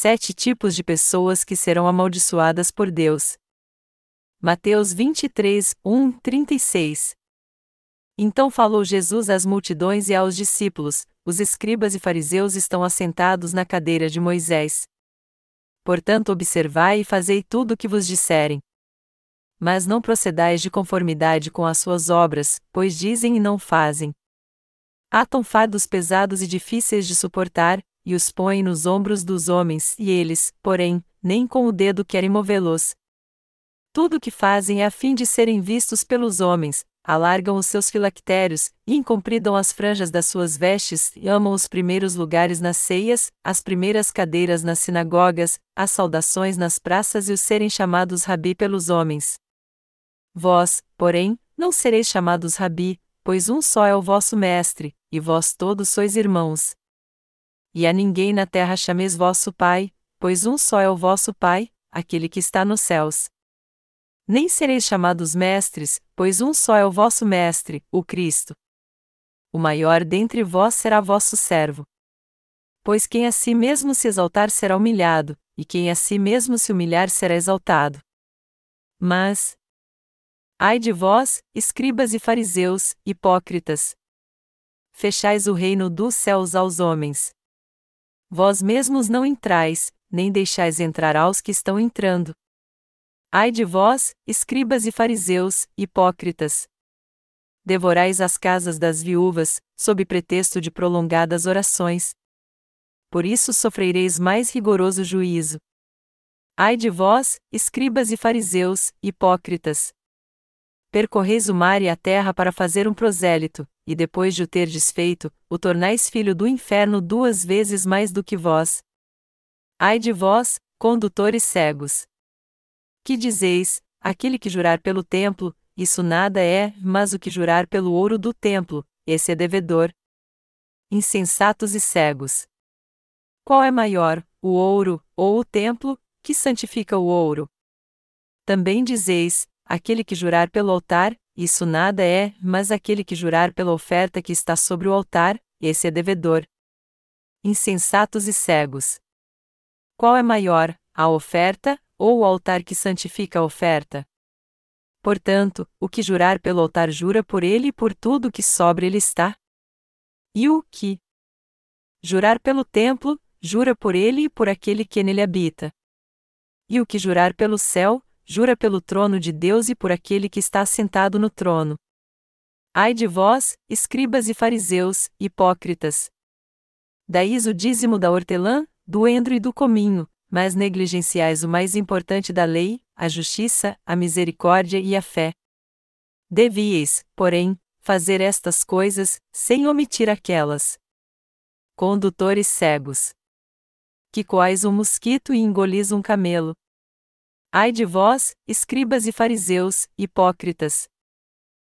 Sete tipos de pessoas que serão amaldiçoadas por Deus. Mateus 23, 1, 36 Então falou Jesus às multidões e aos discípulos: Os escribas e fariseus estão assentados na cadeira de Moisés. Portanto, observai e fazei tudo o que vos disserem. Mas não procedais de conformidade com as suas obras, pois dizem e não fazem. Atam fardos pesados e difíceis de suportar, e os põem nos ombros dos homens, e eles, porém, nem com o dedo querem movê-los. Tudo o que fazem é a fim de serem vistos pelos homens, alargam os seus filactérios, e incompridam as franjas das suas vestes, e amam os primeiros lugares nas ceias, as primeiras cadeiras nas sinagogas, as saudações nas praças e os serem chamados rabi pelos homens. Vós, porém, não sereis chamados rabi, pois um só é o vosso mestre, e vós todos sois irmãos. E a ninguém na terra chameis vosso Pai, pois um só é o vosso Pai, aquele que está nos céus. Nem sereis chamados mestres, pois um só é o vosso Mestre, o Cristo. O maior dentre vós será vosso servo. Pois quem a si mesmo se exaltar será humilhado, e quem a si mesmo se humilhar será exaltado. Mas, ai de vós, escribas e fariseus, hipócritas! Fechais o reino dos céus aos homens. Vós mesmos não entrais, nem deixais entrar aos que estão entrando. Ai de vós, escribas e fariseus, hipócritas! Devorais as casas das viúvas, sob pretexto de prolongadas orações. Por isso sofrereis mais rigoroso juízo. Ai de vós, escribas e fariseus, hipócritas! Percorreis o mar e a terra para fazer um prosélito, e depois de o ter desfeito, o tornais filho do inferno duas vezes mais do que vós. Ai de vós, condutores cegos! Que dizeis, aquele que jurar pelo templo, isso nada é, mas o que jurar pelo ouro do templo, esse é devedor. Insensatos e cegos! Qual é maior, o ouro, ou o templo, que santifica o ouro? Também dizeis, aquele que jurar pelo altar, isso nada é, mas aquele que jurar pela oferta que está sobre o altar, esse é devedor. Insensatos e cegos. Qual é maior, a oferta, ou o altar que santifica a oferta? Portanto, o que jurar pelo altar jura por ele e por tudo que sobre ele está. E o que jurar pelo templo, jura por ele e por aquele que nele habita. E o que jurar pelo céu, jura pelo trono de Deus e por aquele que está assentado no trono. Ai de vós, escribas e fariseus, hipócritas! Daís o dízimo da hortelã, do endro e do cominho, mas negligenciais o mais importante da lei, a justiça, a misericórdia e a fé. Devíeis, porém, fazer estas coisas, sem omitir aquelas. Condutores cegos. Que coais um mosquito e engolis um camelo. Ai de vós, escribas e fariseus, hipócritas!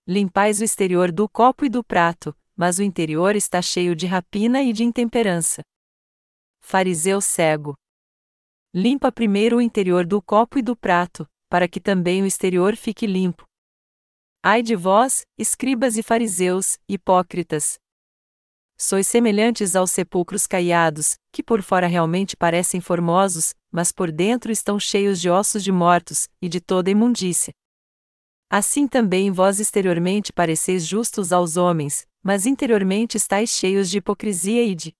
Limpais o exterior do copo e do prato, mas o interior está cheio de rapina e de intemperança. Fariseu cego. Limpa primeiro o interior do copo e do prato, para que também o exterior fique limpo. Ai de vós, escribas e fariseus, hipócritas! Sois semelhantes aos sepulcros caiados, que por fora realmente parecem formosos, mas por dentro estão cheios de ossos de mortos, e de toda imundícia. Assim também vós exteriormente pareceis justos aos homens, mas interiormente estáis cheios de hipocrisia e de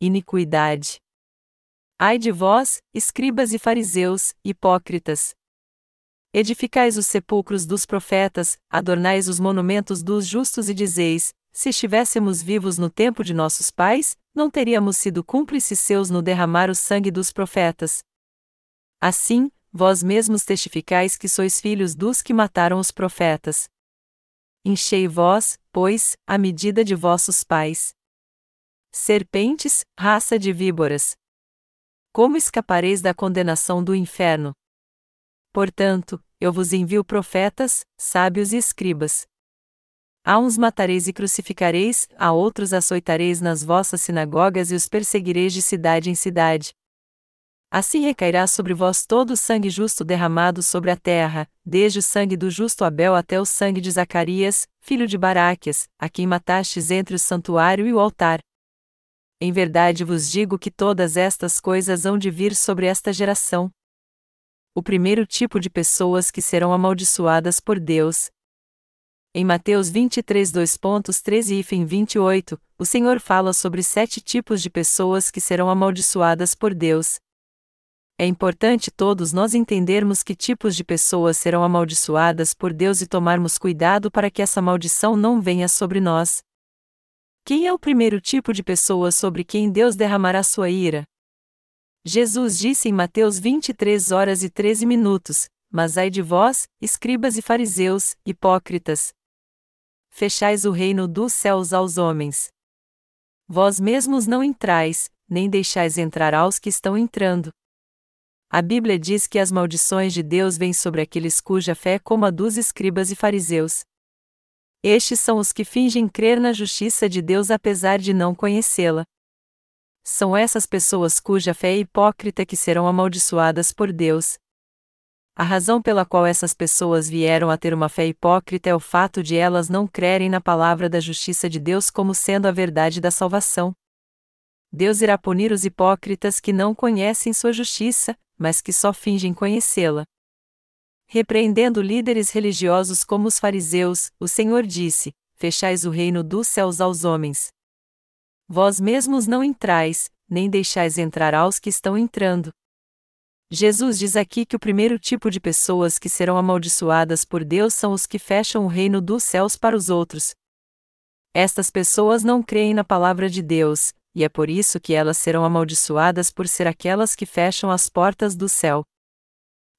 iniquidade. Ai de vós, escribas e fariseus, hipócritas! Edificais os sepulcros dos profetas, adornais os monumentos dos justos e dizeis: se estivéssemos vivos no tempo de nossos pais, não teríamos sido cúmplices seus no derramar o sangue dos profetas. Assim, vós mesmos testificais que sois filhos dos que mataram os profetas. Enchei vós, pois, a medida de vossos pais. Serpentes, raça de víboras. Como escapareis da condenação do inferno? Portanto, eu vos envio profetas, sábios e escribas. A uns matareis e crucificareis, a outros açoitareis nas vossas sinagogas e os perseguireis de cidade em cidade. Assim recairá sobre vós todo o sangue justo derramado sobre a terra, desde o sangue do justo Abel até o sangue de Zacarias, filho de Baraquias, a quem matastes entre o santuário e o altar. Em verdade vos digo que todas estas coisas hão de vir sobre esta geração. O primeiro tipo de pessoas que serão amaldiçoadas por Deus. Em Mateus 23, 2.13 e fim 28, o Senhor fala sobre sete tipos de pessoas que serão amaldiçoadas por Deus. É importante todos nós entendermos que tipos de pessoas serão amaldiçoadas por Deus e tomarmos cuidado para que essa maldição não venha sobre nós. Quem é o primeiro tipo de pessoa sobre quem Deus derramará sua ira? Jesus disse em Mateus 23 horas e 13 minutos: Mas ai de vós, escribas e fariseus, hipócritas! Fechais o reino dos céus aos homens. Vós mesmos não entrais, nem deixais entrar aos que estão entrando. A Bíblia diz que as maldições de Deus vêm sobre aqueles cuja fé é como a dos escribas e fariseus. Estes são os que fingem crer na justiça de Deus apesar de não conhecê-la. São essas pessoas cuja fé é hipócrita que serão amaldiçoadas por Deus. A razão pela qual essas pessoas vieram a ter uma fé hipócrita é o fato de elas não crerem na palavra da justiça de Deus como sendo a verdade da salvação. Deus irá punir os hipócritas que não conhecem sua justiça, mas que só fingem conhecê-la. Repreendendo líderes religiosos como os fariseus, o Senhor disse: Fechais o reino dos céus aos homens. Vós mesmos não entrais, nem deixais entrar aos que estão entrando. Jesus diz aqui que o primeiro tipo de pessoas que serão amaldiçoadas por Deus são os que fecham o reino dos céus para os outros. Estas pessoas não creem na palavra de Deus, e é por isso que elas serão amaldiçoadas por ser aquelas que fecham as portas do céu.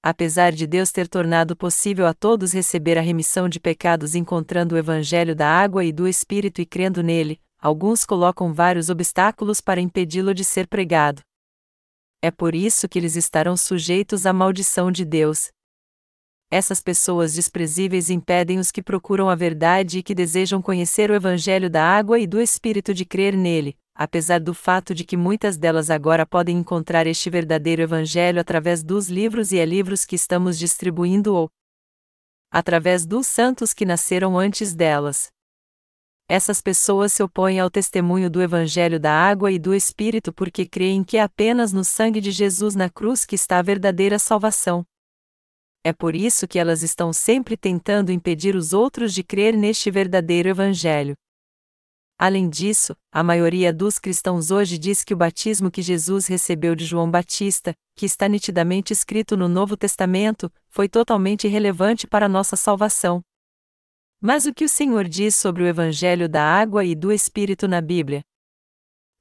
Apesar de Deus ter tornado possível a todos receber a remissão de pecados encontrando o Evangelho da água e do Espírito e crendo nele, alguns colocam vários obstáculos para impedi-lo de ser pregado. É por isso que eles estarão sujeitos à maldição de Deus. Essas pessoas desprezíveis impedem os que procuram a verdade e que desejam conhecer o Evangelho da água e do Espírito de crer nele, apesar do fato de que muitas delas agora podem encontrar este verdadeiro Evangelho através dos livros e e-livros que estamos distribuindo ou através dos santos que nasceram antes delas. Essas pessoas se opõem ao testemunho do Evangelho da água e do Espírito porque creem que é apenas no sangue de Jesus na cruz que está a verdadeira salvação. É por isso que elas estão sempre tentando impedir os outros de crer neste verdadeiro Evangelho. Além disso, a maioria dos cristãos hoje diz que o batismo que Jesus recebeu de João Batista, que está nitidamente escrito no Novo Testamento, foi totalmente irrelevante para nossa salvação. Mas o que o Senhor diz sobre o Evangelho da água e do Espírito na Bíblia?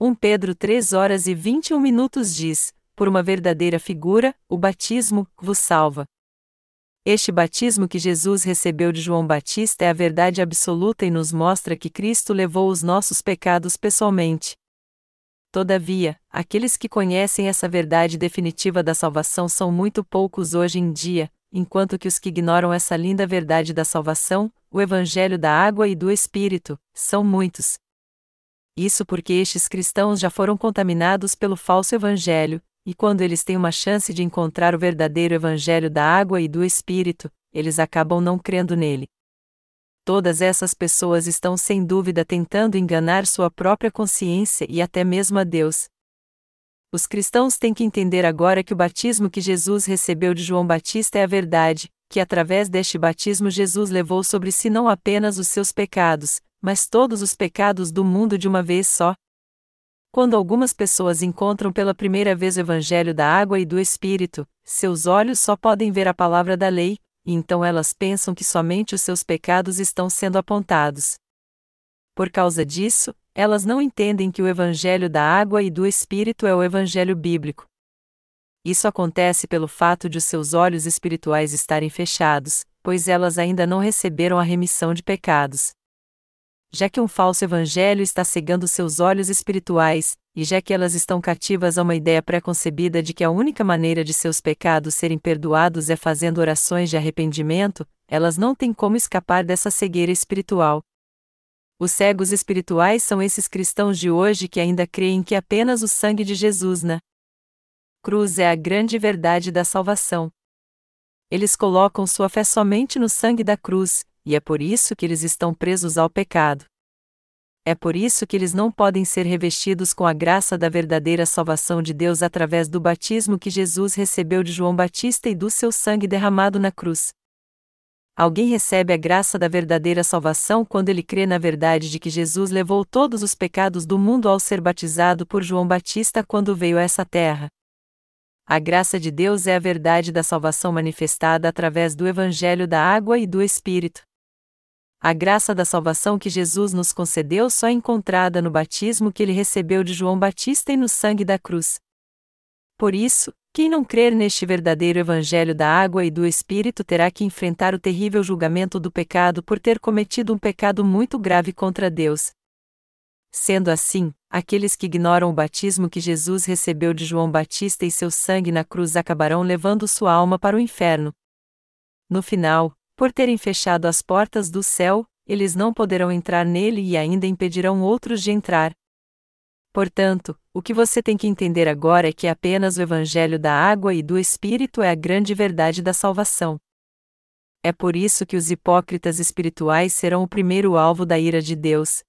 1 Pedro 3 horas e 21 minutos diz: Por uma verdadeira figura, o batismo vos salva. Este batismo que Jesus recebeu de João Batista é a verdade absoluta e nos mostra que Cristo levou os nossos pecados pessoalmente. Todavia, aqueles que conhecem essa verdade definitiva da salvação são muito poucos hoje em dia, enquanto que os que ignoram essa linda verdade da salvação, o Evangelho da água e do Espírito, são muitos. Isso porque estes cristãos já foram contaminados pelo falso Evangelho, e quando eles têm uma chance de encontrar o verdadeiro Evangelho da água e do Espírito, eles acabam não crendo nele. Todas essas pessoas estão sem dúvida tentando enganar sua própria consciência e até mesmo a Deus. Os cristãos têm que entender agora que o batismo que Jesus recebeu de João Batista é a verdade, que através deste batismo Jesus levou sobre si não apenas os seus pecados, mas todos os pecados do mundo de uma vez só, quando algumas pessoas encontram pela primeira vez o Evangelho da água e do Espírito, seus olhos só podem ver a palavra da lei, e então elas pensam que somente os seus pecados estão sendo apontados. Por causa disso, elas não entendem que o Evangelho da água e do Espírito é o Evangelho bíblico. Isso acontece pelo fato de os seus olhos espirituais estarem fechados, pois elas ainda não receberam a remissão de pecados já que um falso evangelho está cegando seus olhos espirituais, e já que elas estão cativas a uma ideia pré-concebida de que a única maneira de seus pecados serem perdoados é fazendo orações de arrependimento, elas não têm como escapar dessa cegueira espiritual. Os cegos espirituais são esses cristãos de hoje que ainda creem que apenas o sangue de Jesus na cruz é a grande verdade da salvação. Eles colocam sua fé somente no sangue da cruz, e é por isso que eles estão presos ao pecado. É por isso que eles não podem ser revestidos com a graça da verdadeira salvação de Deus através do batismo que Jesus recebeu de João Batista e do seu sangue derramado na cruz. Alguém recebe a graça da verdadeira salvação quando ele crê na verdade de que Jesus levou todos os pecados do mundo ao ser batizado por João Batista quando veio a essa terra. A graça de Deus é a verdade da salvação manifestada através do Evangelho da Água e do Espírito. A graça da salvação que Jesus nos concedeu só é encontrada no batismo que ele recebeu de João Batista e no sangue da cruz. Por isso, quem não crer neste verdadeiro Evangelho da água e do Espírito terá que enfrentar o terrível julgamento do pecado por ter cometido um pecado muito grave contra Deus. Sendo assim, aqueles que ignoram o batismo que Jesus recebeu de João Batista e seu sangue na cruz acabarão levando sua alma para o inferno. No final, por terem fechado as portas do céu, eles não poderão entrar nele e ainda impedirão outros de entrar. Portanto, o que você tem que entender agora é que apenas o Evangelho da água e do Espírito é a grande verdade da salvação. É por isso que os hipócritas espirituais serão o primeiro alvo da ira de Deus.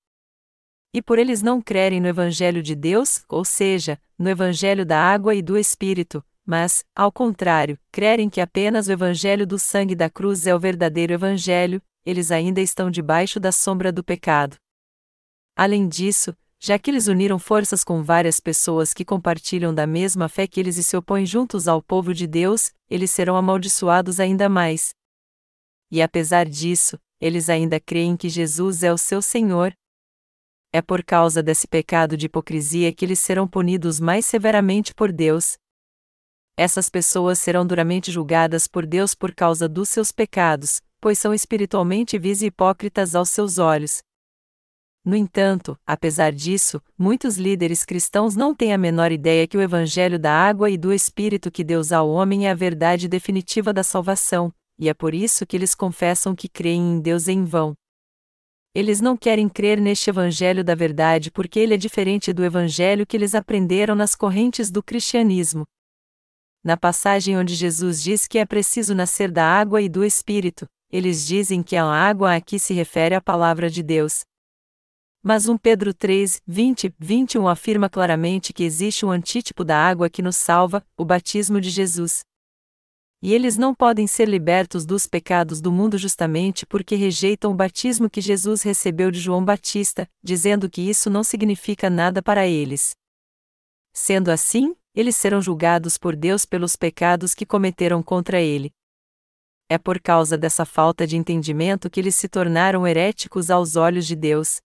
E por eles não crerem no Evangelho de Deus, ou seja, no Evangelho da água e do Espírito, mas, ao contrário, crerem que apenas o Evangelho do sangue da cruz é o verdadeiro Evangelho, eles ainda estão debaixo da sombra do pecado. Além disso, já que eles uniram forças com várias pessoas que compartilham da mesma fé que eles e se opõem juntos ao povo de Deus, eles serão amaldiçoados ainda mais. E apesar disso, eles ainda creem que Jesus é o seu Senhor. É por causa desse pecado de hipocrisia que eles serão punidos mais severamente por Deus, essas pessoas serão duramente julgadas por Deus por causa dos seus pecados, pois são espiritualmente vis e hipócritas aos seus olhos. No entanto, apesar disso, muitos líderes cristãos não têm a menor ideia que o Evangelho da água e do Espírito que Deus dá ao homem é a verdade definitiva da salvação, e é por isso que eles confessam que creem em Deus em vão. Eles não querem crer neste Evangelho da verdade porque ele é diferente do Evangelho que eles aprenderam nas correntes do cristianismo, na passagem onde Jesus diz que é preciso nascer da água e do Espírito, eles dizem que a água aqui se refere à palavra de Deus. Mas 1 Pedro 3, 20, 21 afirma claramente que existe um antítipo da água que nos salva, o batismo de Jesus. E eles não podem ser libertos dos pecados do mundo justamente porque rejeitam o batismo que Jesus recebeu de João Batista, dizendo que isso não significa nada para eles. Sendo assim, eles serão julgados por Deus pelos pecados que cometeram contra ele. É por causa dessa falta de entendimento que eles se tornaram heréticos aos olhos de Deus.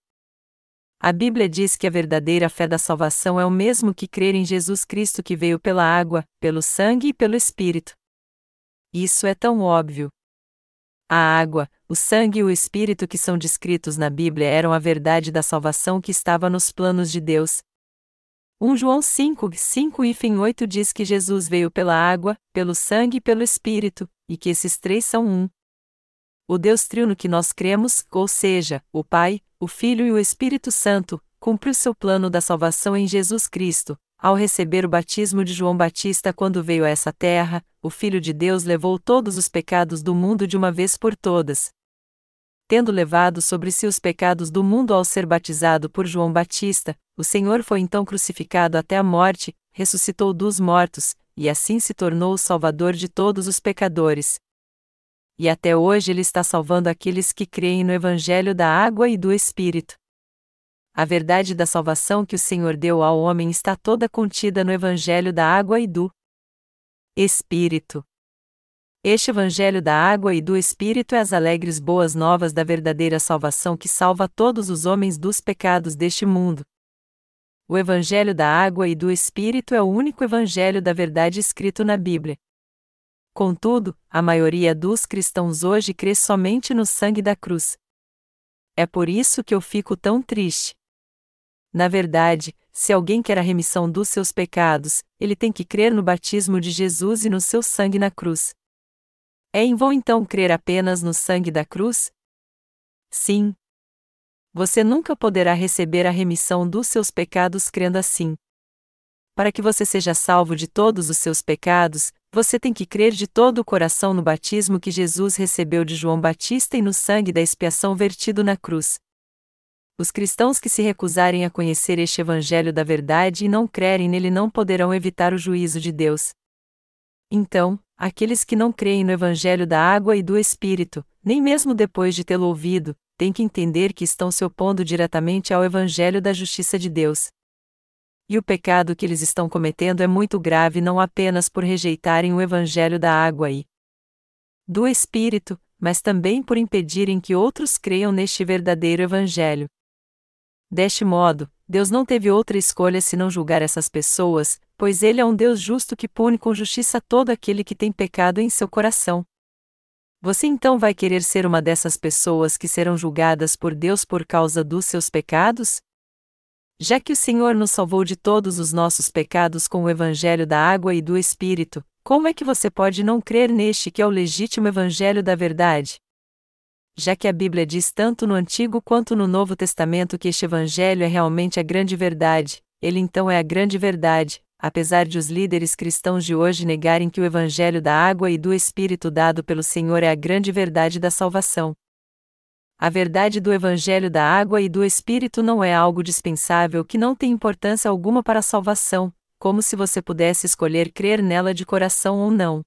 A Bíblia diz que a verdadeira fé da salvação é o mesmo que crer em Jesus Cristo que veio pela água, pelo sangue e pelo Espírito. Isso é tão óbvio. A água, o sangue e o Espírito que são descritos na Bíblia eram a verdade da salvação que estava nos planos de Deus, 1 João 5, 5 e 8 diz que Jesus veio pela água, pelo sangue e pelo Espírito, e que esses três são um. O Deus trino que nós cremos, ou seja, o Pai, o Filho e o Espírito Santo, cumpriu seu plano da salvação em Jesus Cristo. Ao receber o batismo de João Batista quando veio a essa terra, o Filho de Deus levou todos os pecados do mundo de uma vez por todas, tendo levado sobre si os pecados do mundo ao ser batizado por João Batista, o Senhor foi então crucificado até a morte, ressuscitou dos mortos, e assim se tornou o Salvador de todos os pecadores. E até hoje ele está salvando aqueles que creem no Evangelho da água e do Espírito. A verdade da salvação que o Senhor deu ao homem está toda contida no Evangelho da água e do Espírito. Este Evangelho da água e do Espírito é as alegres boas novas da verdadeira salvação que salva todos os homens dos pecados deste mundo. O Evangelho da água e do Espírito é o único Evangelho da verdade escrito na Bíblia. Contudo, a maioria dos cristãos hoje crê somente no sangue da cruz. É por isso que eu fico tão triste. Na verdade, se alguém quer a remissão dos seus pecados, ele tem que crer no batismo de Jesus e no seu sangue na cruz. É em vão então crer apenas no sangue da cruz? Sim. Você nunca poderá receber a remissão dos seus pecados crendo assim. Para que você seja salvo de todos os seus pecados, você tem que crer de todo o coração no batismo que Jesus recebeu de João Batista e no sangue da expiação vertido na cruz. Os cristãos que se recusarem a conhecer este Evangelho da verdade e não crerem nele não poderão evitar o juízo de Deus. Então, aqueles que não creem no Evangelho da água e do Espírito, nem mesmo depois de tê-lo ouvido, têm que entender que estão se opondo diretamente ao Evangelho da justiça de Deus. E o pecado que eles estão cometendo é muito grave não apenas por rejeitarem o Evangelho da água e do Espírito, mas também por impedirem que outros creiam neste verdadeiro Evangelho. Deste modo, Deus não teve outra escolha senão julgar essas pessoas, pois Ele é um Deus justo que pune com justiça todo aquele que tem pecado em seu coração. Você então vai querer ser uma dessas pessoas que serão julgadas por Deus por causa dos seus pecados? Já que o Senhor nos salvou de todos os nossos pecados com o Evangelho da água e do Espírito, como é que você pode não crer neste que é o legítimo Evangelho da verdade? já que a Bíblia diz tanto no Antigo quanto no Novo Testamento que este Evangelho é realmente a grande verdade, ele então é a grande verdade, apesar de os líderes cristãos de hoje negarem que o Evangelho da água e do Espírito dado pelo Senhor é a grande verdade da salvação. A verdade do Evangelho da água e do Espírito não é algo dispensável que não tem importância alguma para a salvação, como se você pudesse escolher crer nela de coração ou não.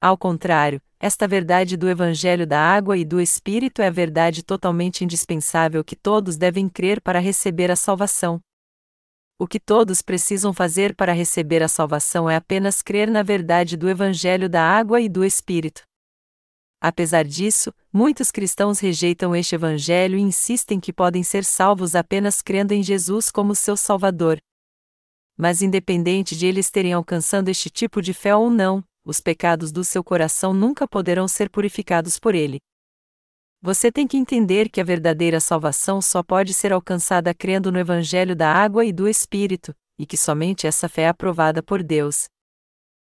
Ao contrário, esta verdade do Evangelho da água e do Espírito é a verdade totalmente indispensável que todos devem crer para receber a salvação. O que todos precisam fazer para receber a salvação é apenas crer na verdade do Evangelho da água e do Espírito. Apesar disso, muitos cristãos rejeitam este Evangelho e insistem que podem ser salvos apenas crendo em Jesus como seu Salvador. Mas, independente de eles terem alcançado este tipo de fé ou não, os pecados do seu coração nunca poderão ser purificados por ele. Você tem que entender que a verdadeira salvação só pode ser alcançada crendo no Evangelho da água e do Espírito, e que somente essa fé é aprovada por Deus.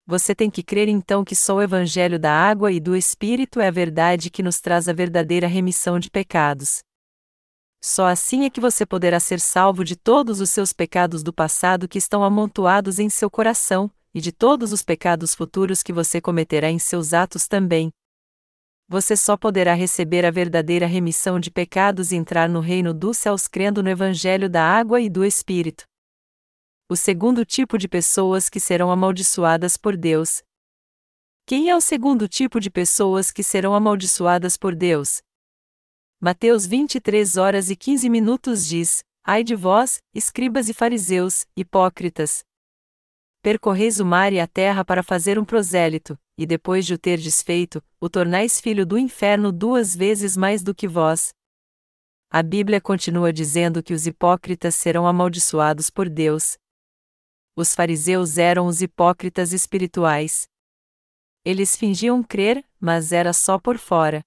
Você tem que crer então que só o Evangelho da água e do Espírito é a verdade que nos traz a verdadeira remissão de pecados. Só assim é que você poderá ser salvo de todos os seus pecados do passado que estão amontoados em seu coração, e de todos os pecados futuros que você cometerá em seus atos também. Você só poderá receber a verdadeira remissão de pecados e entrar no reino dos céus crendo no Evangelho da água e do Espírito. O segundo tipo de pessoas que serão amaldiçoadas por Deus. Quem é o segundo tipo de pessoas que serão amaldiçoadas por Deus? Mateus 23 horas e 15 minutos diz: Ai de vós, escribas e fariseus, hipócritas, percorreis o mar e a terra para fazer um prosélito, e depois de o ter desfeito, o tornais filho do inferno duas vezes mais do que vós. A Bíblia continua dizendo que os hipócritas serão amaldiçoados por Deus. Os fariseus eram os hipócritas espirituais. Eles fingiam crer, mas era só por fora.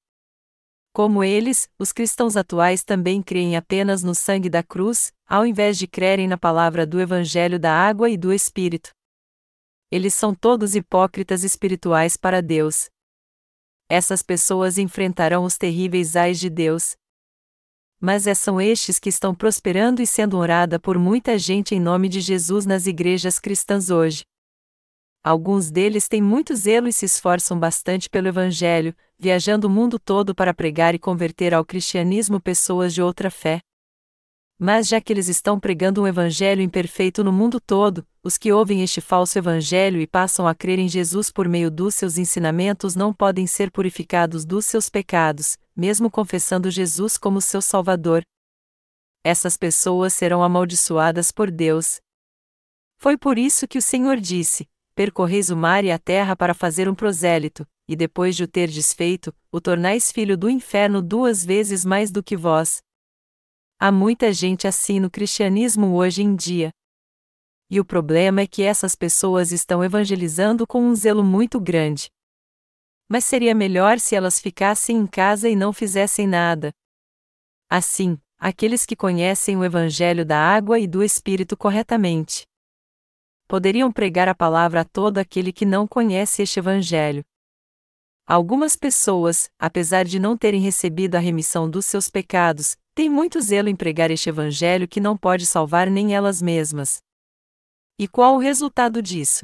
Como eles, os cristãos atuais também creem apenas no sangue da cruz, ao invés de crerem na palavra do Evangelho da água e do Espírito eles são todos hipócritas espirituais para Deus. Essas pessoas enfrentarão os terríveis ais de Deus. Mas é são estes que estão prosperando e sendo orada por muita gente em nome de Jesus nas igrejas cristãs hoje. Alguns deles têm muito zelo e se esforçam bastante pelo Evangelho, viajando o mundo todo para pregar e converter ao cristianismo pessoas de outra fé. Mas já que eles estão pregando um evangelho imperfeito no mundo todo, os que ouvem este falso evangelho e passam a crer em Jesus por meio dos seus ensinamentos não podem ser purificados dos seus pecados, mesmo confessando Jesus como seu Salvador. Essas pessoas serão amaldiçoadas por Deus. Foi por isso que o Senhor disse: Percorreis o mar e a terra para fazer um prosélito, e depois de o ter desfeito, o tornais filho do inferno duas vezes mais do que vós, Há muita gente assim no cristianismo hoje em dia. E o problema é que essas pessoas estão evangelizando com um zelo muito grande. Mas seria melhor se elas ficassem em casa e não fizessem nada. Assim, aqueles que conhecem o Evangelho da água e do Espírito corretamente poderiam pregar a palavra a todo aquele que não conhece este Evangelho. Algumas pessoas, apesar de não terem recebido a remissão dos seus pecados, têm muito zelo em pregar este evangelho que não pode salvar nem elas mesmas. E qual o resultado disso?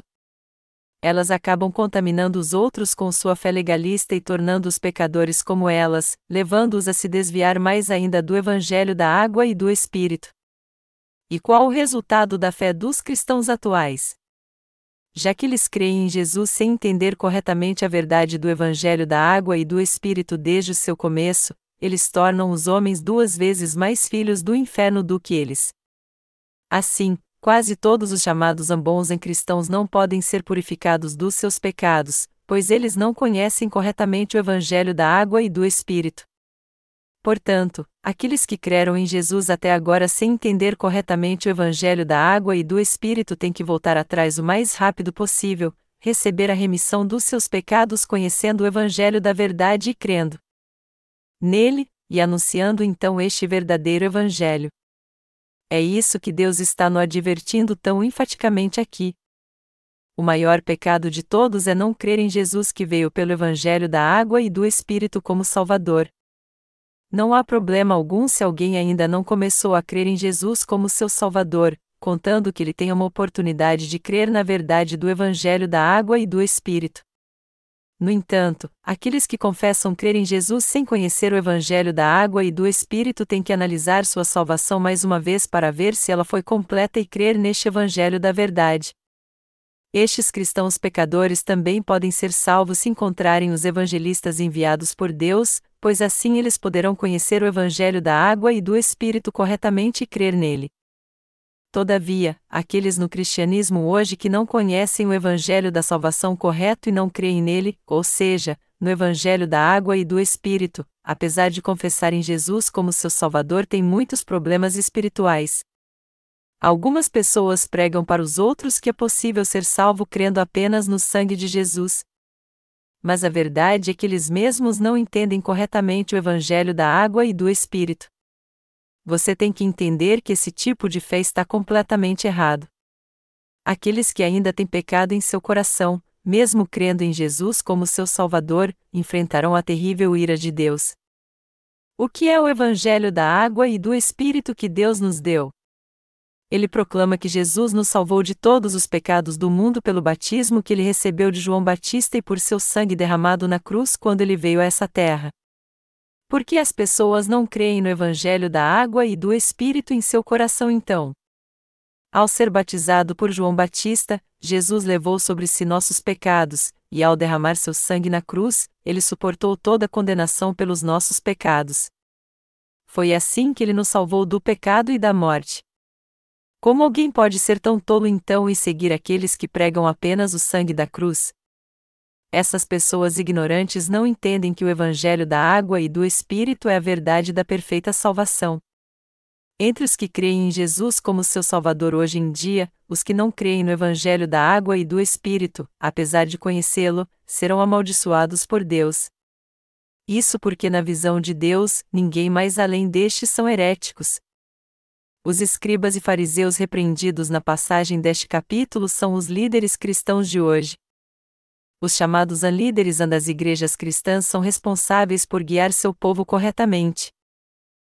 elas acabam contaminando os outros com sua fé legalista e tornando os pecadores como elas, levando-os a se desviar mais ainda do Evangelho da água e do Espírito. E qual o resultado da fé dos cristãos atuais? Já que eles creem em Jesus sem entender corretamente a verdade do Evangelho da água e do Espírito desde o seu começo, eles tornam os homens duas vezes mais filhos do inferno do que eles. Assim, Quase todos os chamados ambons em cristãos não podem ser purificados dos seus pecados, pois eles não conhecem corretamente o Evangelho da água e do Espírito. Portanto, aqueles que creram em Jesus até agora sem entender corretamente o Evangelho da água e do Espírito têm que voltar atrás o mais rápido possível, receber a remissão dos seus pecados conhecendo o Evangelho da verdade e crendo nele, e anunciando então este verdadeiro Evangelho. É isso que Deus está nos advertindo tão enfaticamente aqui. O maior pecado de todos é não crer em Jesus que veio pelo Evangelho da água e do Espírito como Salvador. Não há problema algum se alguém ainda não começou a crer em Jesus como seu Salvador, contando que ele tenha uma oportunidade de crer na verdade do Evangelho da água e do Espírito. No entanto, aqueles que confessam crer em Jesus sem conhecer o Evangelho da água e do Espírito têm que analisar sua salvação mais uma vez para ver se ela foi completa e crer neste Evangelho da verdade. Estes cristãos pecadores também podem ser salvos se encontrarem os evangelistas enviados por Deus, pois assim eles poderão conhecer o Evangelho da água e do Espírito corretamente e crer nele. Todavia, aqueles no cristianismo hoje que não conhecem o evangelho da salvação correto e não creem nele, ou seja, no evangelho da água e do espírito, apesar de confessarem Jesus como seu salvador, têm muitos problemas espirituais. Algumas pessoas pregam para os outros que é possível ser salvo crendo apenas no sangue de Jesus. Mas a verdade é que eles mesmos não entendem corretamente o evangelho da água e do espírito você tem que entender que esse tipo de fé está completamente errado. Aqueles que ainda têm pecado em seu coração, mesmo crendo em Jesus como seu Salvador, enfrentarão a terrível ira de Deus. O que é o Evangelho da água e do Espírito que Deus nos deu? Ele proclama que Jesus nos salvou de todos os pecados do mundo pelo batismo que ele recebeu de João Batista e por seu sangue derramado na cruz quando ele veio a essa terra. Por que as pessoas não creem no Evangelho da água e do Espírito em seu coração então? Ao ser batizado por João Batista, Jesus levou sobre si nossos pecados, e ao derramar seu sangue na cruz, ele suportou toda a condenação pelos nossos pecados. Foi assim que ele nos salvou do pecado e da morte. Como alguém pode ser tão tolo então e seguir aqueles que pregam apenas o sangue da cruz? essas pessoas ignorantes não entendem que o Evangelho da água e do Espírito é a verdade da perfeita salvação. Entre os que creem em Jesus como seu Salvador hoje em dia, os que não creem no Evangelho da água e do Espírito, apesar de conhecê-lo, serão amaldiçoados por Deus. Isso porque, na visão de Deus, ninguém mais além destes são heréticos. Os escribas e fariseus repreendidos na passagem deste capítulo são os líderes cristãos de hoje os chamados líderes das igrejas cristãs são responsáveis por guiar seu povo corretamente.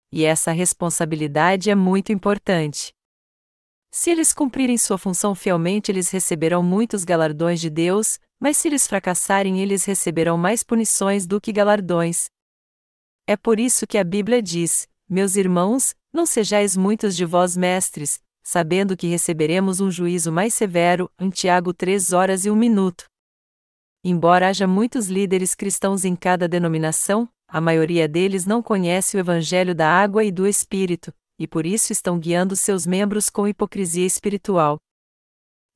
E essa responsabilidade é muito importante. Se eles cumprirem sua função fielmente, eles receberão muitos galardões de Deus, mas se eles fracassarem, eles receberão mais punições do que galardões. É por isso que a Bíblia diz: Meus irmãos, não sejais muitos de vós mestres, sabendo que receberemos um juízo mais severo. Em Tiago 3 horas e 1 minuto. Embora haja muitos líderes cristãos em cada denominação, a maioria deles não conhece o Evangelho da água e do Espírito, e por isso estão guiando seus membros com hipocrisia espiritual.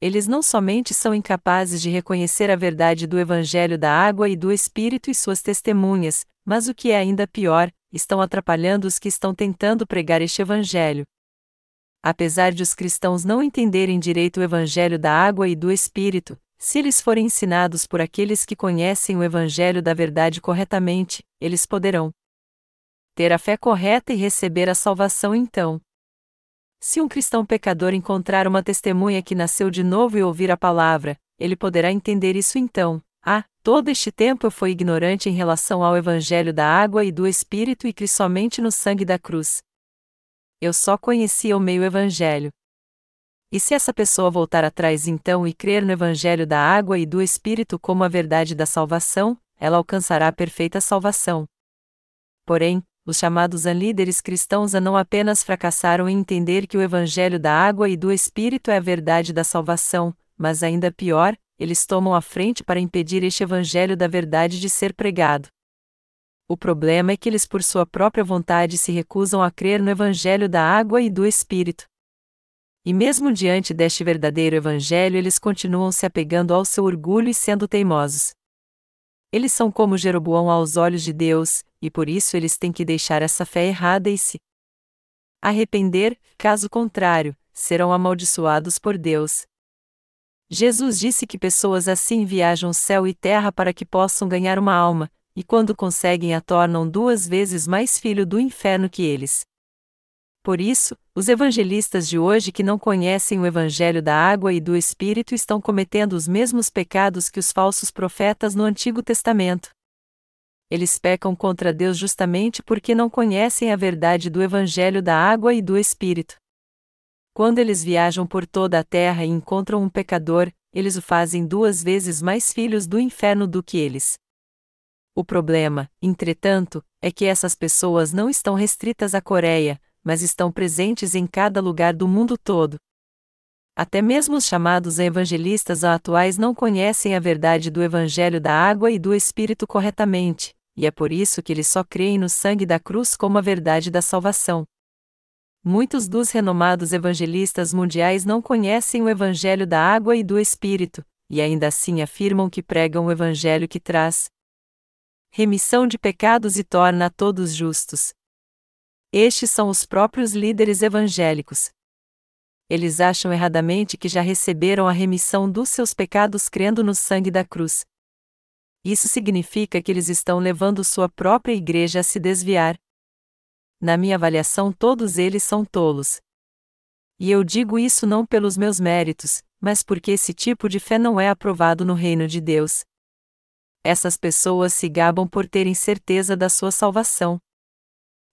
Eles não somente são incapazes de reconhecer a verdade do Evangelho da água e do Espírito e suas testemunhas, mas o que é ainda pior, estão atrapalhando os que estão tentando pregar este Evangelho. Apesar de os cristãos não entenderem direito o Evangelho da água e do Espírito, se eles forem ensinados por aqueles que conhecem o Evangelho da verdade corretamente, eles poderão ter a fé correta e receber a salvação então. Se um cristão pecador encontrar uma testemunha que nasceu de novo e ouvir a palavra, ele poderá entender isso então. Ah, todo este tempo eu fui ignorante em relação ao Evangelho da água e do Espírito e criei somente no sangue da cruz. Eu só conhecia o meio Evangelho. E se essa pessoa voltar atrás então e crer no Evangelho da água e do Espírito como a verdade da salvação, ela alcançará a perfeita salvação. Porém, os chamados líderes cristãos não apenas fracassaram em entender que o Evangelho da água e do Espírito é a verdade da salvação, mas ainda pior, eles tomam a frente para impedir este Evangelho da verdade de ser pregado. O problema é que eles, por sua própria vontade, se recusam a crer no Evangelho da água e do Espírito. E mesmo diante deste verdadeiro Evangelho, eles continuam se apegando ao seu orgulho e sendo teimosos. Eles são como Jeroboão aos olhos de Deus, e por isso eles têm que deixar essa fé errada e se arrepender, caso contrário, serão amaldiçoados por Deus. Jesus disse que pessoas assim viajam céu e terra para que possam ganhar uma alma, e quando conseguem a tornam duas vezes mais filho do inferno que eles. Por isso, os evangelistas de hoje que não conhecem o Evangelho da água e do Espírito estão cometendo os mesmos pecados que os falsos profetas no Antigo Testamento. Eles pecam contra Deus justamente porque não conhecem a verdade do Evangelho da água e do Espírito. Quando eles viajam por toda a terra e encontram um pecador, eles o fazem duas vezes mais filhos do inferno do que eles. O problema, entretanto, é que essas pessoas não estão restritas à Coreia, mas estão presentes em cada lugar do mundo todo. Até mesmo os chamados evangelistas atuais não conhecem a verdade do Evangelho da água e do Espírito corretamente, e é por isso que eles só creem no sangue da cruz como a verdade da salvação. Muitos dos renomados evangelistas mundiais não conhecem o Evangelho da água e do Espírito, e ainda assim afirmam que pregam o Evangelho que traz remissão de pecados e torna a todos justos. Estes são os próprios líderes evangélicos. Eles acham erradamente que já receberam a remissão dos seus pecados crendo no sangue da cruz. Isso significa que eles estão levando sua própria igreja a se desviar. Na minha avaliação, todos eles são tolos. E eu digo isso não pelos meus méritos, mas porque esse tipo de fé não é aprovado no reino de Deus. Essas pessoas se gabam por terem certeza da sua salvação.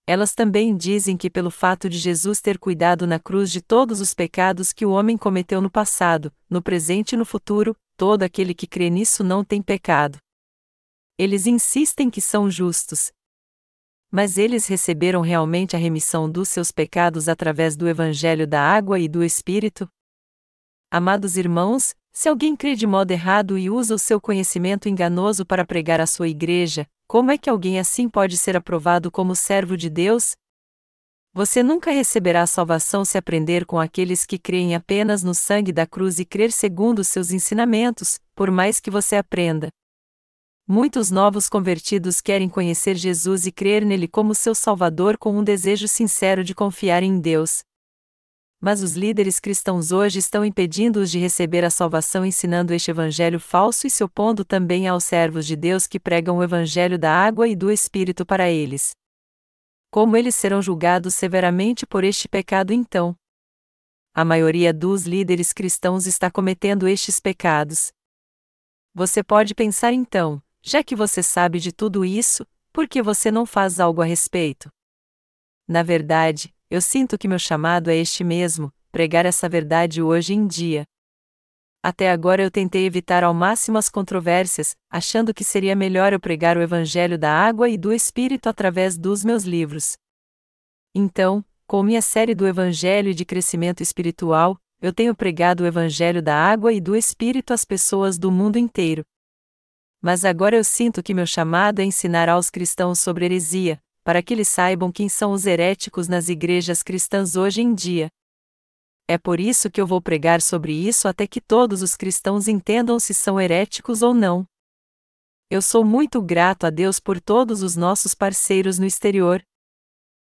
Elas também dizem que, pelo fato de Jesus ter cuidado na cruz de todos os pecados que o homem cometeu no passado, no presente e no futuro, todo aquele que crê nisso não tem pecado. Eles insistem que são justos. Mas eles receberam realmente a remissão dos seus pecados através do Evangelho da água e do Espírito? Amados irmãos, se alguém crê de modo errado e usa o seu conhecimento enganoso para pregar a sua igreja, como é que alguém assim pode ser aprovado como servo de Deus? Você nunca receberá salvação se aprender com aqueles que creem apenas no sangue da cruz e crer segundo os seus ensinamentos, por mais que você aprenda. Muitos novos convertidos querem conhecer Jesus e crer nele como seu Salvador com um desejo sincero de confiar em Deus. Mas os líderes cristãos hoje estão impedindo-os de receber a salvação ensinando este evangelho falso e se opondo também aos servos de Deus que pregam o evangelho da água e do Espírito para eles. Como eles serão julgados severamente por este pecado então? A maioria dos líderes cristãos está cometendo estes pecados. Você pode pensar então, já que você sabe de tudo isso, por que você não faz algo a respeito? Na verdade, eu sinto que meu chamado é este mesmo, pregar essa verdade hoje em dia. Até agora eu tentei evitar ao máximo as controvérsias, achando que seria melhor eu pregar o Evangelho da água e do Espírito através dos meus livros. Então, com minha série do Evangelho e de crescimento espiritual, eu tenho pregado o Evangelho da água e do Espírito às pessoas do mundo inteiro. Mas agora eu sinto que meu chamado é ensinar aos cristãos sobre heresia, para que eles saibam quem são os heréticos nas igrejas cristãs hoje em dia. É por isso que eu vou pregar sobre isso até que todos os cristãos entendam se são heréticos ou não. Eu sou muito grato a Deus por todos os nossos parceiros no exterior.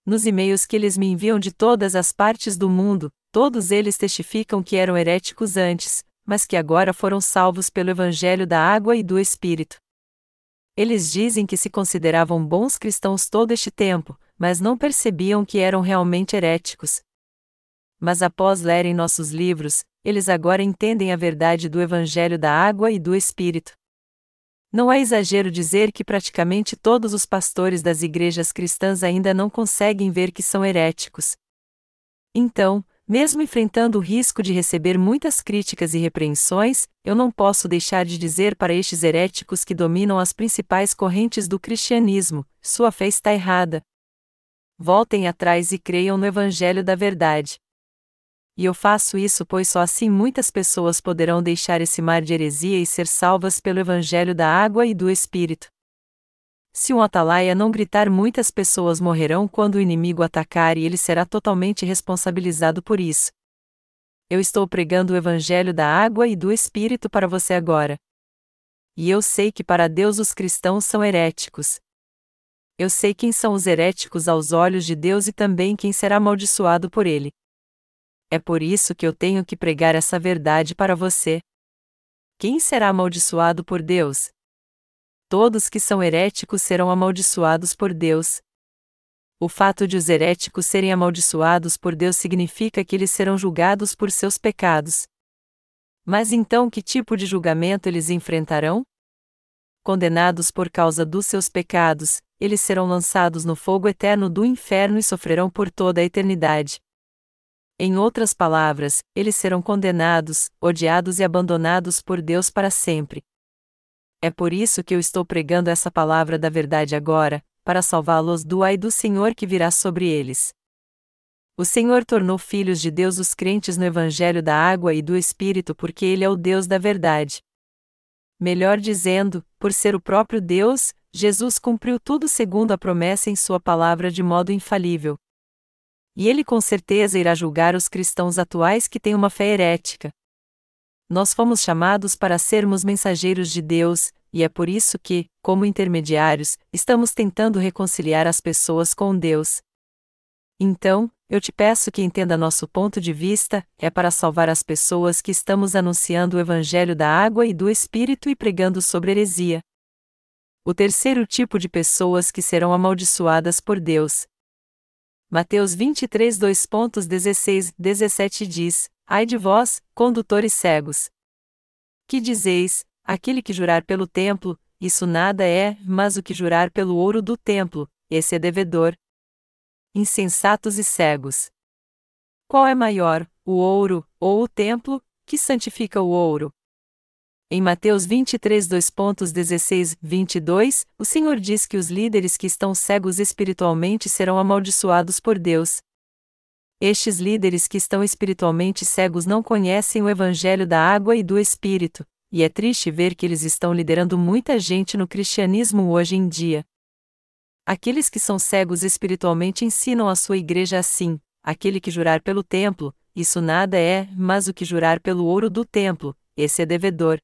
Nos e-mails que eles me enviam de todas as partes do mundo, todos eles testificam que eram heréticos antes, mas que agora foram salvos pelo Evangelho da Água e do Espírito. Eles dizem que se consideravam bons cristãos todo este tempo, mas não percebiam que eram realmente heréticos. Mas após lerem nossos livros, eles agora entendem a verdade do Evangelho da água e do Espírito. Não é exagero dizer que praticamente todos os pastores das igrejas cristãs ainda não conseguem ver que são heréticos. Então, Mesmo enfrentando o risco de receber muitas críticas e repreensões, eu não posso deixar de dizer para estes heréticos que dominam as principais correntes do cristianismo: sua fé está errada. Voltem atrás e creiam no Evangelho da Verdade. E eu faço isso pois só assim muitas pessoas poderão deixar esse mar de heresia e ser salvas pelo Evangelho da água e do Espírito. Se um atalaia não gritar, muitas pessoas morrerão quando o inimigo atacar e ele será totalmente responsabilizado por isso. Eu estou pregando o evangelho da água e do espírito para você agora. E eu sei que para Deus os cristãos são heréticos. Eu sei quem são os heréticos aos olhos de Deus e também quem será amaldiçoado por ele. É por isso que eu tenho que pregar essa verdade para você. Quem será amaldiçoado por Deus? Todos que são heréticos serão amaldiçoados por Deus. O fato de os heréticos serem amaldiçoados por Deus significa que eles serão julgados por seus pecados. Mas então que tipo de julgamento eles enfrentarão? Condenados por causa dos seus pecados, eles serão lançados no fogo eterno do inferno e sofrerão por toda a eternidade. Em outras palavras, eles serão condenados, odiados e abandonados por Deus para sempre. É por isso que eu estou pregando essa palavra da verdade agora, para salvá-los do ai do Senhor que virá sobre eles. O Senhor tornou filhos de Deus os crentes no Evangelho da água e do Espírito porque Ele é o Deus da verdade. Melhor dizendo, por ser o próprio Deus, Jesus cumpriu tudo segundo a promessa em Sua palavra de modo infalível. E Ele com certeza irá julgar os cristãos atuais que têm uma fé herética nós fomos chamados para sermos mensageiros de Deus, e é por isso que, como intermediários, estamos tentando reconciliar as pessoas com Deus. Então, eu te peço que entenda nosso ponto de vista, é para salvar as pessoas que estamos anunciando o Evangelho da água e do Espírito e pregando sobre heresia. O terceiro tipo de pessoas que serão amaldiçoadas por Deus. Mateus 23, 2.16, 17 diz: Ai de vós, condutores cegos! Que dizeis, aquele que jurar pelo templo, isso nada é, mas o que jurar pelo ouro do templo, esse é devedor. Insensatos e cegos! Qual é maior, o ouro, ou o templo, que santifica o ouro? Em Mateus 23, 2.16, 22, o Senhor diz que os líderes que estão cegos espiritualmente serão amaldiçoados por Deus, estes líderes que estão espiritualmente cegos não conhecem o Evangelho da água e do Espírito, e é triste ver que eles estão liderando muita gente no cristianismo hoje em dia. Aqueles que são cegos espiritualmente ensinam a sua igreja assim: aquele que jurar pelo templo, isso nada é, mas o que jurar pelo ouro do templo, esse é devedor.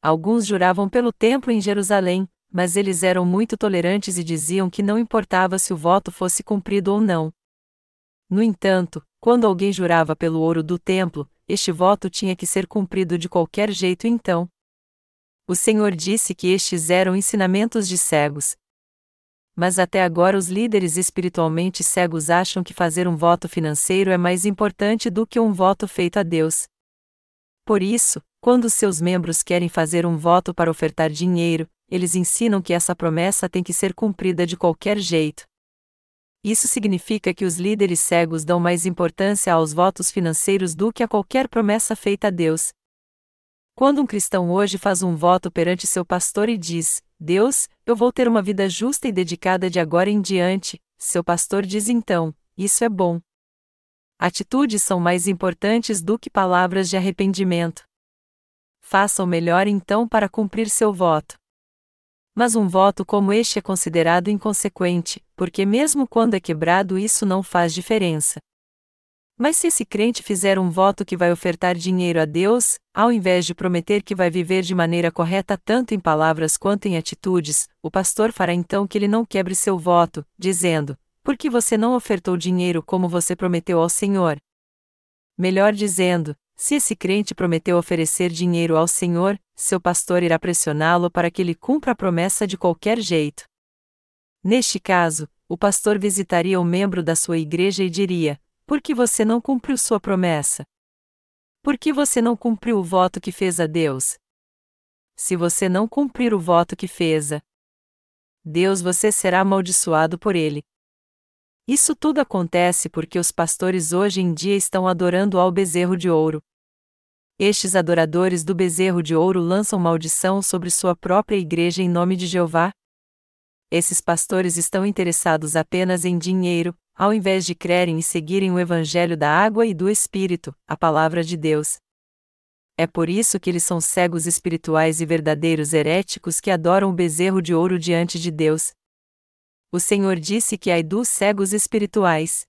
Alguns juravam pelo templo em Jerusalém, mas eles eram muito tolerantes e diziam que não importava se o voto fosse cumprido ou não. No entanto, quando alguém jurava pelo ouro do templo, este voto tinha que ser cumprido de qualquer jeito então. O Senhor disse que estes eram ensinamentos de cegos. Mas até agora os líderes espiritualmente cegos acham que fazer um voto financeiro é mais importante do que um voto feito a Deus. Por isso, quando seus membros querem fazer um voto para ofertar dinheiro, eles ensinam que essa promessa tem que ser cumprida de qualquer jeito. Isso significa que os líderes cegos dão mais importância aos votos financeiros do que a qualquer promessa feita a Deus. Quando um cristão hoje faz um voto perante seu pastor e diz: Deus, eu vou ter uma vida justa e dedicada de agora em diante, seu pastor diz então: Isso é bom. Atitudes são mais importantes do que palavras de arrependimento. Faça o melhor então para cumprir seu voto. Mas um voto como este é considerado inconsequente, porque mesmo quando é quebrado isso não faz diferença. Mas se esse crente fizer um voto que vai ofertar dinheiro a Deus, ao invés de prometer que vai viver de maneira correta tanto em palavras quanto em atitudes, o pastor fará então que ele não quebre seu voto, dizendo: Por que você não ofertou dinheiro como você prometeu ao Senhor? Melhor dizendo, se esse crente prometeu oferecer dinheiro ao Senhor, seu pastor irá pressioná-lo para que ele cumpra a promessa de qualquer jeito. Neste caso, o pastor visitaria o membro da sua igreja e diria: Por que você não cumpriu sua promessa? Por que você não cumpriu o voto que fez a Deus? Se você não cumprir o voto que fez a Deus, você será amaldiçoado por ele. Isso tudo acontece porque os pastores hoje em dia estão adorando ao bezerro de ouro. Estes adoradores do bezerro de ouro lançam maldição sobre sua própria igreja em nome de Jeová. Esses pastores estão interessados apenas em dinheiro, ao invés de crerem e seguirem o evangelho da água e do Espírito, a palavra de Deus. É por isso que eles são cegos espirituais e verdadeiros heréticos que adoram o bezerro de ouro diante de Deus. O Senhor disse que ai dos cegos espirituais.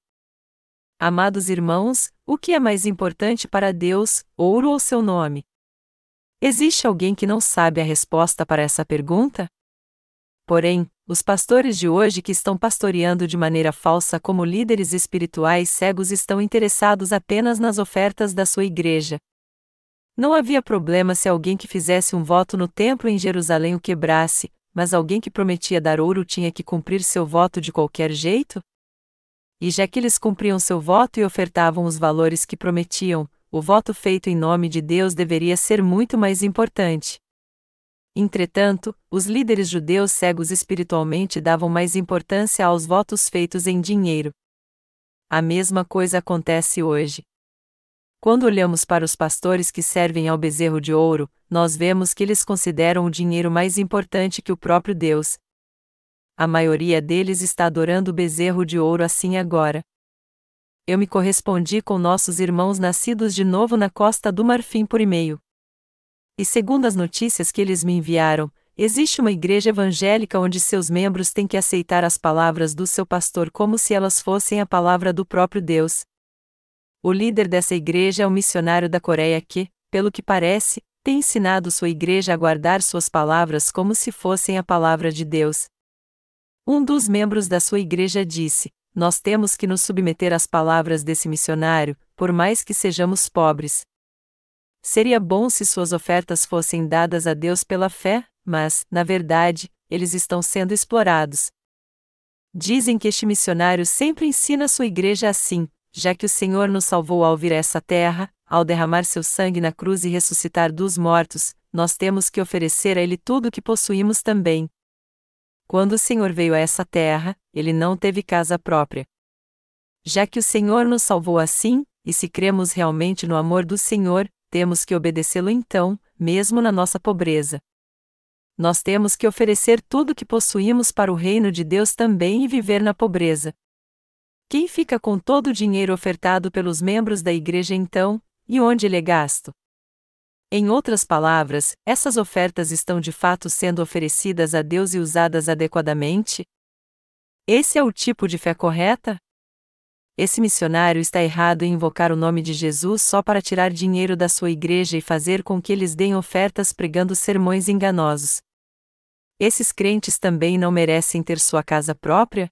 Amados irmãos, o que é mais importante para Deus, ouro ou seu nome? Existe alguém que não sabe a resposta para essa pergunta? Porém, os pastores de hoje que estão pastoreando de maneira falsa como líderes espirituais cegos estão interessados apenas nas ofertas da sua igreja. Não havia problema se alguém que fizesse um voto no templo em Jerusalém o quebrasse, mas alguém que prometia dar ouro tinha que cumprir seu voto de qualquer jeito? E já que eles cumpriam seu voto e ofertavam os valores que prometiam, o voto feito em nome de Deus deveria ser muito mais importante. Entretanto, os líderes judeus cegos espiritualmente davam mais importância aos votos feitos em dinheiro. A mesma coisa acontece hoje. Quando olhamos para os pastores que servem ao bezerro de ouro, nós vemos que eles consideram o dinheiro mais importante que o próprio Deus. A maioria deles está adorando o bezerro de ouro assim agora. Eu me correspondi com nossos irmãos nascidos de novo na costa do Marfim por e-mail. E segundo as notícias que eles me enviaram, existe uma igreja evangélica onde seus membros têm que aceitar as palavras do seu pastor como se elas fossem a palavra do próprio Deus. O líder dessa igreja é um missionário da Coreia que, pelo que parece, tem ensinado sua igreja a guardar suas palavras como se fossem a palavra de Deus. Um dos membros da sua igreja disse: Nós temos que nos submeter às palavras desse missionário, por mais que sejamos pobres. Seria bom se suas ofertas fossem dadas a Deus pela fé, mas, na verdade, eles estão sendo explorados. Dizem que este missionário sempre ensina sua igreja assim, já que o Senhor nos salvou ao vir a essa terra, ao derramar seu sangue na cruz e ressuscitar dos mortos, nós temos que oferecer a Ele tudo o que possuímos também. Quando o Senhor veio a essa terra, ele não teve casa própria. Já que o Senhor nos salvou assim, e se cremos realmente no amor do Senhor, temos que obedecê-lo então, mesmo na nossa pobreza. Nós temos que oferecer tudo o que possuímos para o reino de Deus também e viver na pobreza. Quem fica com todo o dinheiro ofertado pelos membros da igreja então, e onde ele é gasto? Em outras palavras, essas ofertas estão de fato sendo oferecidas a Deus e usadas adequadamente? Esse é o tipo de fé correta? Esse missionário está errado em invocar o nome de Jesus só para tirar dinheiro da sua igreja e fazer com que eles deem ofertas pregando sermões enganosos. Esses crentes também não merecem ter sua casa própria?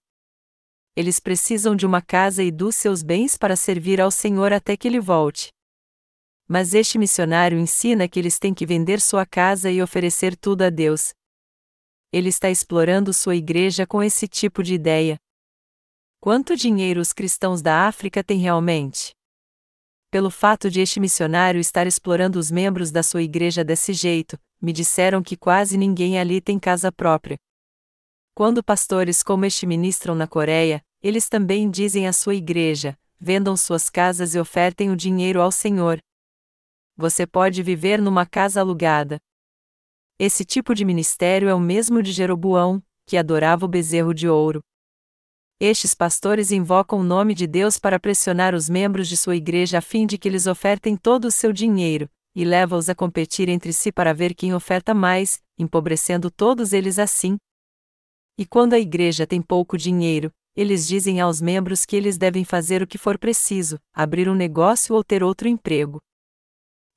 Eles precisam de uma casa e dos seus bens para servir ao Senhor até que ele volte. Mas este missionário ensina que eles têm que vender sua casa e oferecer tudo a Deus. Ele está explorando sua igreja com esse tipo de ideia. Quanto dinheiro os cristãos da África têm realmente? Pelo fato de este missionário estar explorando os membros da sua igreja desse jeito, me disseram que quase ninguém ali tem casa própria. Quando pastores como este ministram na Coreia, eles também dizem à sua igreja: vendam suas casas e ofertem o dinheiro ao Senhor. Você pode viver numa casa alugada. Esse tipo de ministério é o mesmo de Jeroboão, que adorava o bezerro de ouro. Estes pastores invocam o nome de Deus para pressionar os membros de sua igreja a fim de que eles ofertem todo o seu dinheiro, e leva-os a competir entre si para ver quem oferta mais, empobrecendo todos eles assim. E quando a igreja tem pouco dinheiro, eles dizem aos membros que eles devem fazer o que for preciso, abrir um negócio ou ter outro emprego.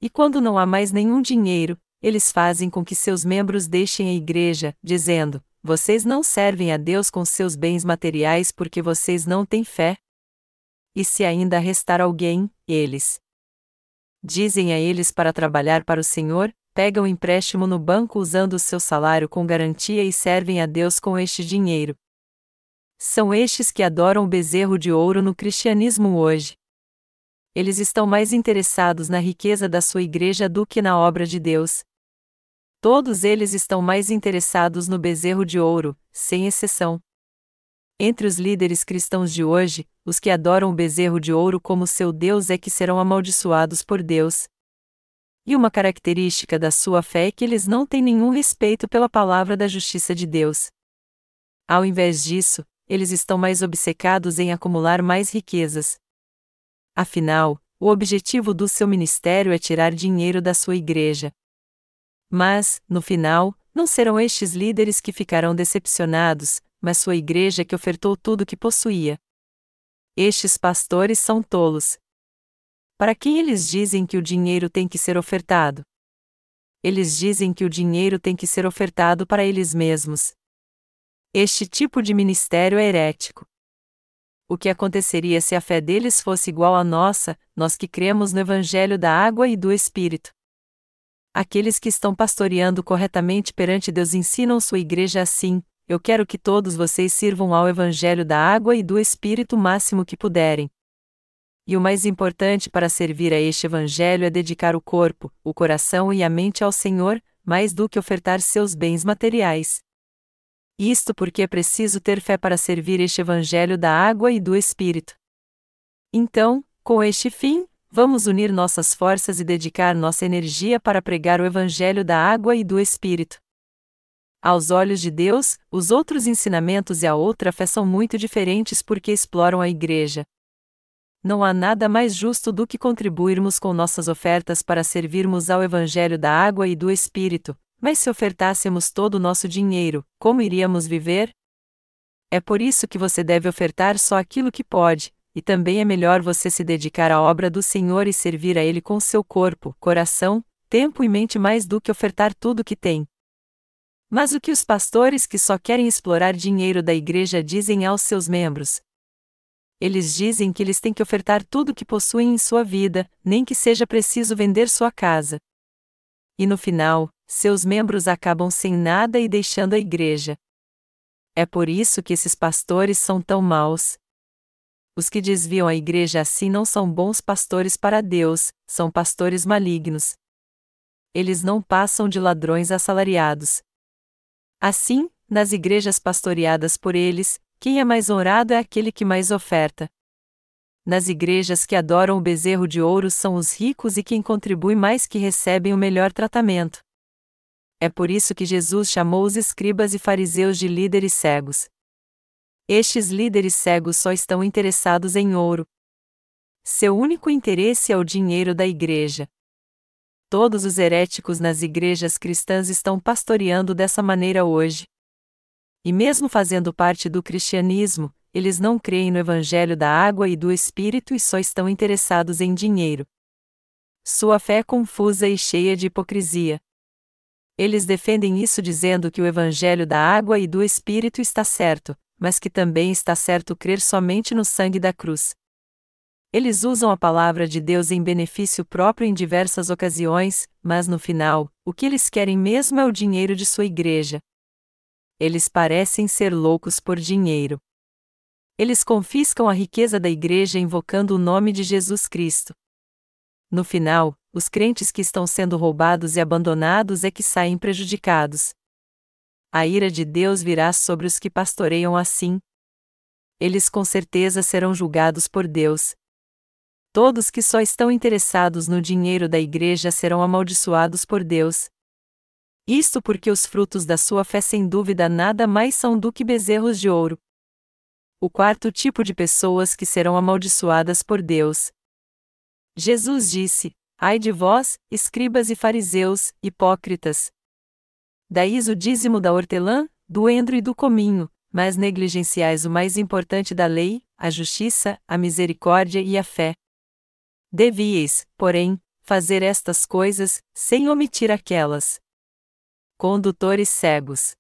E quando não há mais nenhum dinheiro, eles fazem com que seus membros deixem a igreja, dizendo: vocês não servem a Deus com seus bens materiais porque vocês não têm fé? E se ainda restar alguém, eles dizem a eles para trabalhar para o Senhor, pegam empréstimo no banco usando o seu salário com garantia e servem a Deus com este dinheiro. São estes que adoram o bezerro de ouro no cristianismo hoje. Eles estão mais interessados na riqueza da sua igreja do que na obra de Deus, Todos eles estão mais interessados no bezerro de ouro, sem exceção. Entre os líderes cristãos de hoje, os que adoram o bezerro de ouro como seu Deus é que serão amaldiçoados por Deus. E uma característica da sua fé é que eles não têm nenhum respeito pela palavra da justiça de Deus. Ao invés disso, eles estão mais obcecados em acumular mais riquezas. Afinal, o objetivo do seu ministério é tirar dinheiro da sua igreja. Mas, no final, não serão estes líderes que ficarão decepcionados, mas sua igreja que ofertou tudo o que possuía. Estes pastores são tolos. Para quem eles dizem que o dinheiro tem que ser ofertado? Eles dizem que o dinheiro tem que ser ofertado para eles mesmos. Este tipo de ministério é herético. O que aconteceria se a fé deles fosse igual à nossa, nós que cremos no Evangelho da água e do Espírito? Aqueles que estão pastoreando corretamente perante Deus ensinam sua igreja assim: eu quero que todos vocês sirvam ao Evangelho da água e do Espírito o máximo que puderem. E o mais importante para servir a este Evangelho é dedicar o corpo, o coração e a mente ao Senhor, mais do que ofertar seus bens materiais. Isto porque é preciso ter fé para servir este Evangelho da água e do Espírito. Então, com este fim, vamos unir nossas forças e dedicar nossa energia para pregar o Evangelho da água e do Espírito. Aos olhos de Deus, os outros ensinamentos e a outra fé são muito diferentes porque exploram a igreja. Não há nada mais justo do que contribuirmos com nossas ofertas para servirmos ao Evangelho da água e do Espírito, mas se ofertássemos todo o nosso dinheiro, como iríamos viver? É por isso que você deve ofertar só aquilo que pode, e também é melhor você se dedicar à obra do Senhor e servir a Ele com seu corpo, coração, tempo e mente mais do que ofertar tudo o que tem. Mas o que os pastores que só querem explorar dinheiro da igreja dizem aos seus membros? Eles dizem que eles têm que ofertar tudo o que possuem em sua vida, nem que seja preciso vender sua casa. E no final, seus membros acabam sem nada e deixando a igreja. É por isso que esses pastores são tão maus. Os que desviam a igreja assim não são bons pastores para Deus, são pastores malignos. Eles não passam de ladrões assalariados, Assim, nas igrejas pastoreadas por eles, quem é mais honrado é aquele que mais oferta. Nas igrejas que adoram o bezerro de ouro são os ricos e quem contribui mais que recebem o melhor tratamento. É por isso que Jesus chamou os escribas e fariseus de líderes cegos. Estes líderes cegos só estão interessados em ouro. Seu único interesse é o dinheiro da igreja. Todos os heréticos nas igrejas cristãs estão pastoreando dessa maneira hoje. E mesmo fazendo parte do cristianismo, eles não creem no evangelho da água e do espírito e só estão interessados em dinheiro. Sua fé é confusa e cheia de hipocrisia. Eles defendem isso dizendo que o evangelho da água e do espírito está certo, mas que também está certo crer somente no sangue da cruz. Eles usam a palavra de Deus em benefício próprio em diversas ocasiões, mas no final, o que eles querem mesmo é o dinheiro de sua igreja. Eles parecem ser loucos por dinheiro. Eles confiscam a riqueza da igreja invocando o nome de Jesus Cristo. No final, os crentes que estão sendo roubados e abandonados é que saem prejudicados. A ira de Deus virá sobre os que pastoreiam assim. Eles com certeza serão julgados por Deus, Todos que só estão interessados no dinheiro da igreja serão amaldiçoados por Deus. Isto porque os frutos da sua fé sem dúvida nada mais são do que bezerros de ouro. O quarto tipo de pessoas que serão amaldiçoadas por Deus. Jesus disse: Ai de vós, escribas e fariseus, hipócritas! Daís o dízimo da hortelã, do endro e do cominho, mas negligenciais o mais importante da lei, a justiça, a misericórdia e a fé. Devíeis, porém, fazer estas coisas, sem omitir aquelas. Condutores cegos.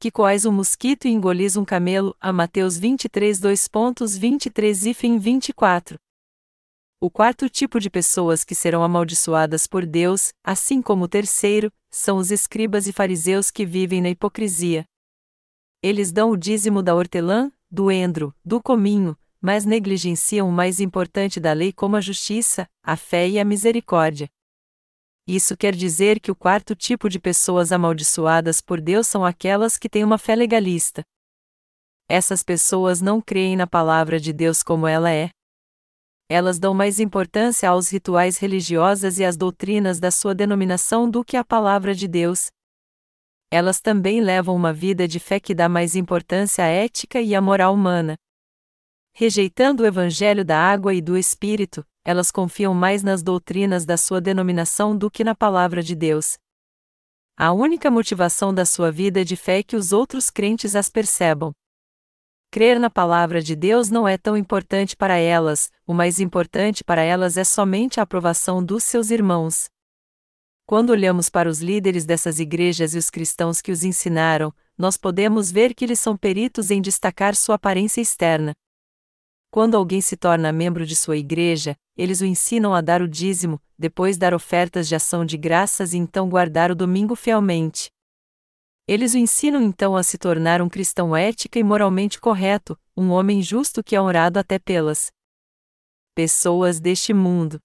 Que coais um mosquito e engolis um camelo, a Mateus 23 2.23 e fim 24. O quarto tipo de pessoas que serão amaldiçoadas por Deus, assim como o terceiro, são os escribas e fariseus que vivem na hipocrisia. Eles dão o dízimo da hortelã, do endro, do cominho, mas negligenciam o mais importante da lei como a justiça, a fé e a misericórdia. Isso quer dizer que o quarto tipo de pessoas amaldiçoadas por Deus são aquelas que têm uma fé legalista. Essas pessoas não creem na palavra de Deus como ela é. Elas dão mais importância aos rituais religiosos e às doutrinas da sua denominação do que à palavra de Deus. Elas também levam uma vida de fé que dá mais importância à ética e à moral humana. Rejeitando o evangelho da água e do espírito, elas confiam mais nas doutrinas da sua denominação do que na palavra de Deus. A única motivação da sua vida de fé é que os outros crentes as percebam. Crer na palavra de Deus não é tão importante para elas, o mais importante para elas é somente a aprovação dos seus irmãos. Quando olhamos para os líderes dessas igrejas e os cristãos que os ensinaram, nós podemos ver que eles são peritos em destacar sua aparência externa. Quando alguém se torna membro de sua igreja, eles o ensinam a dar o dízimo, depois dar ofertas de ação de graças e então guardar o domingo fielmente. Eles o ensinam então a se tornar um cristão ética e moralmente correto, um homem justo que é honrado até pelas pessoas deste mundo.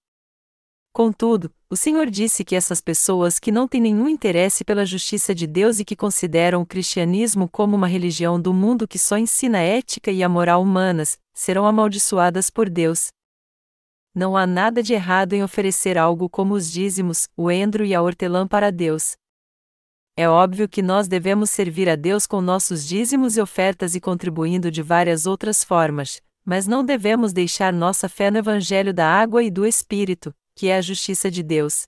Contudo, o Senhor disse que essas pessoas que não têm nenhum interesse pela justiça de Deus e que consideram o cristianismo como uma religião do mundo que só ensina a ética e a moral humanas, serão amaldiçoadas por Deus. Não há nada de errado em oferecer algo como os dízimos, o endro e a hortelã para Deus. É óbvio que nós devemos servir a Deus com nossos dízimos e ofertas e contribuindo de várias outras formas, mas não devemos deixar nossa fé no Evangelho da água e do Espírito, que é a justiça de Deus.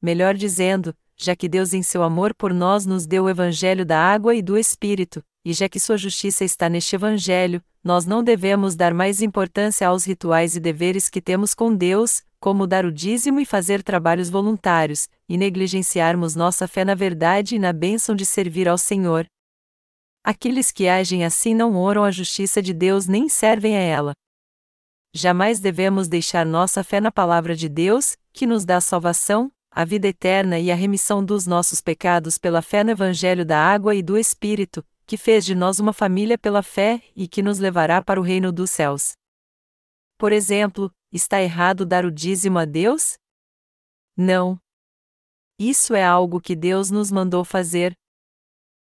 Melhor dizendo, já que Deus em seu amor por nós nos deu o evangelho da água e do espírito, e já que sua justiça está neste evangelho, nós não devemos dar mais importância aos rituais e deveres que temos com Deus, como dar o dízimo e fazer trabalhos voluntários, e negligenciarmos nossa fé na verdade e na bênção de servir ao Senhor. Aqueles que agem assim não oram a justiça de Deus nem servem a ela jamais devemos deixar nossa fé na palavra de Deus, que nos dá salvação, a vida eterna e a remissão dos nossos pecados pela fé no Evangelho da água e do Espírito, que fez de nós uma família pela fé e que nos levará para o reino dos céus. Por exemplo, está errado dar o dízimo a Deus? Não. Isso é algo que Deus nos mandou fazer.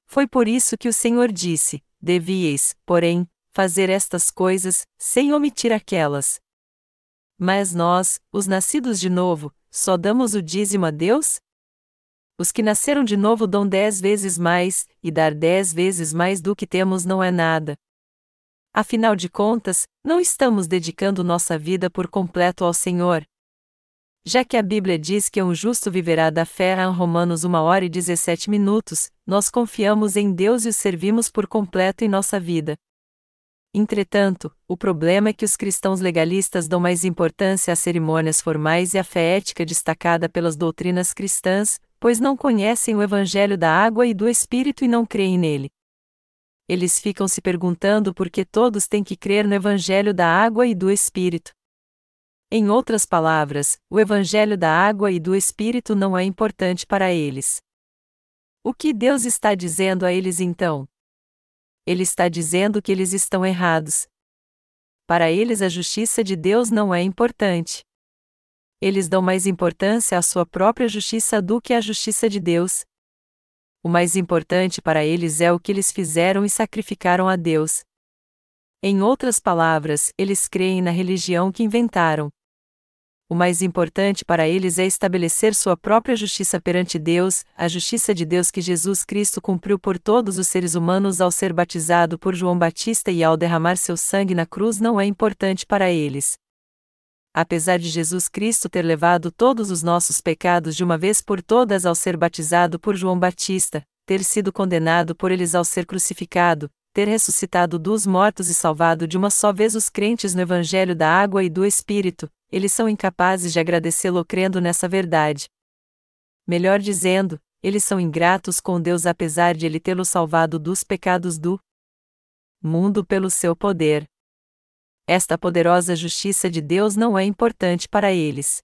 Foi por isso que o Senhor disse: Devíeis, porém, fazer estas coisas, sem omitir aquelas. Mas nós, os nascidos de novo, só damos o dízimo a Deus? Os que nasceram de novo dão dez vezes mais, e dar dez vezes mais do que temos não é nada. Afinal de contas, não estamos dedicando nossa vida por completo ao Senhor. Já que a Bíblia diz que um justo viverá da fé em Romanos 1 hora e 17 minutos, nós confiamos em Deus e o servimos por completo em nossa vida. Entretanto, o problema é que os cristãos legalistas dão mais importância às cerimônias formais e à fé ética destacada pelas doutrinas cristãs, pois não conhecem o Evangelho da água e do Espírito e não creem nele. Eles ficam se perguntando por que todos têm que crer no Evangelho da água e do Espírito. Em outras palavras, o Evangelho da água e do Espírito não é importante para eles. O que Deus está dizendo a eles então? ele está dizendo que eles estão errados. Para eles a justiça de Deus não é importante. Eles dão mais importância à sua própria justiça do que à justiça de Deus. O mais importante para eles é o que eles fizeram e sacrificaram a Deus. Em outras palavras, eles creem na religião que inventaram o mais importante para eles é estabelecer sua própria justiça perante Deus, a justiça de Deus que Jesus Cristo cumpriu por todos os seres humanos ao ser batizado por João Batista e ao derramar seu sangue na cruz não é importante para eles. Apesar de Jesus Cristo ter levado todos os nossos pecados de uma vez por todas ao ser batizado por João Batista, ter sido condenado por eles ao ser crucificado, ter ressuscitado dos mortos e salvado de uma só vez os crentes no Evangelho da água e do Espírito, eles são incapazes de agradecê-lo crendo nessa verdade. Melhor dizendo, eles são ingratos com Deus apesar de ele tê-lo salvado dos pecados do mundo pelo seu poder. Esta poderosa justiça de Deus não é importante para eles.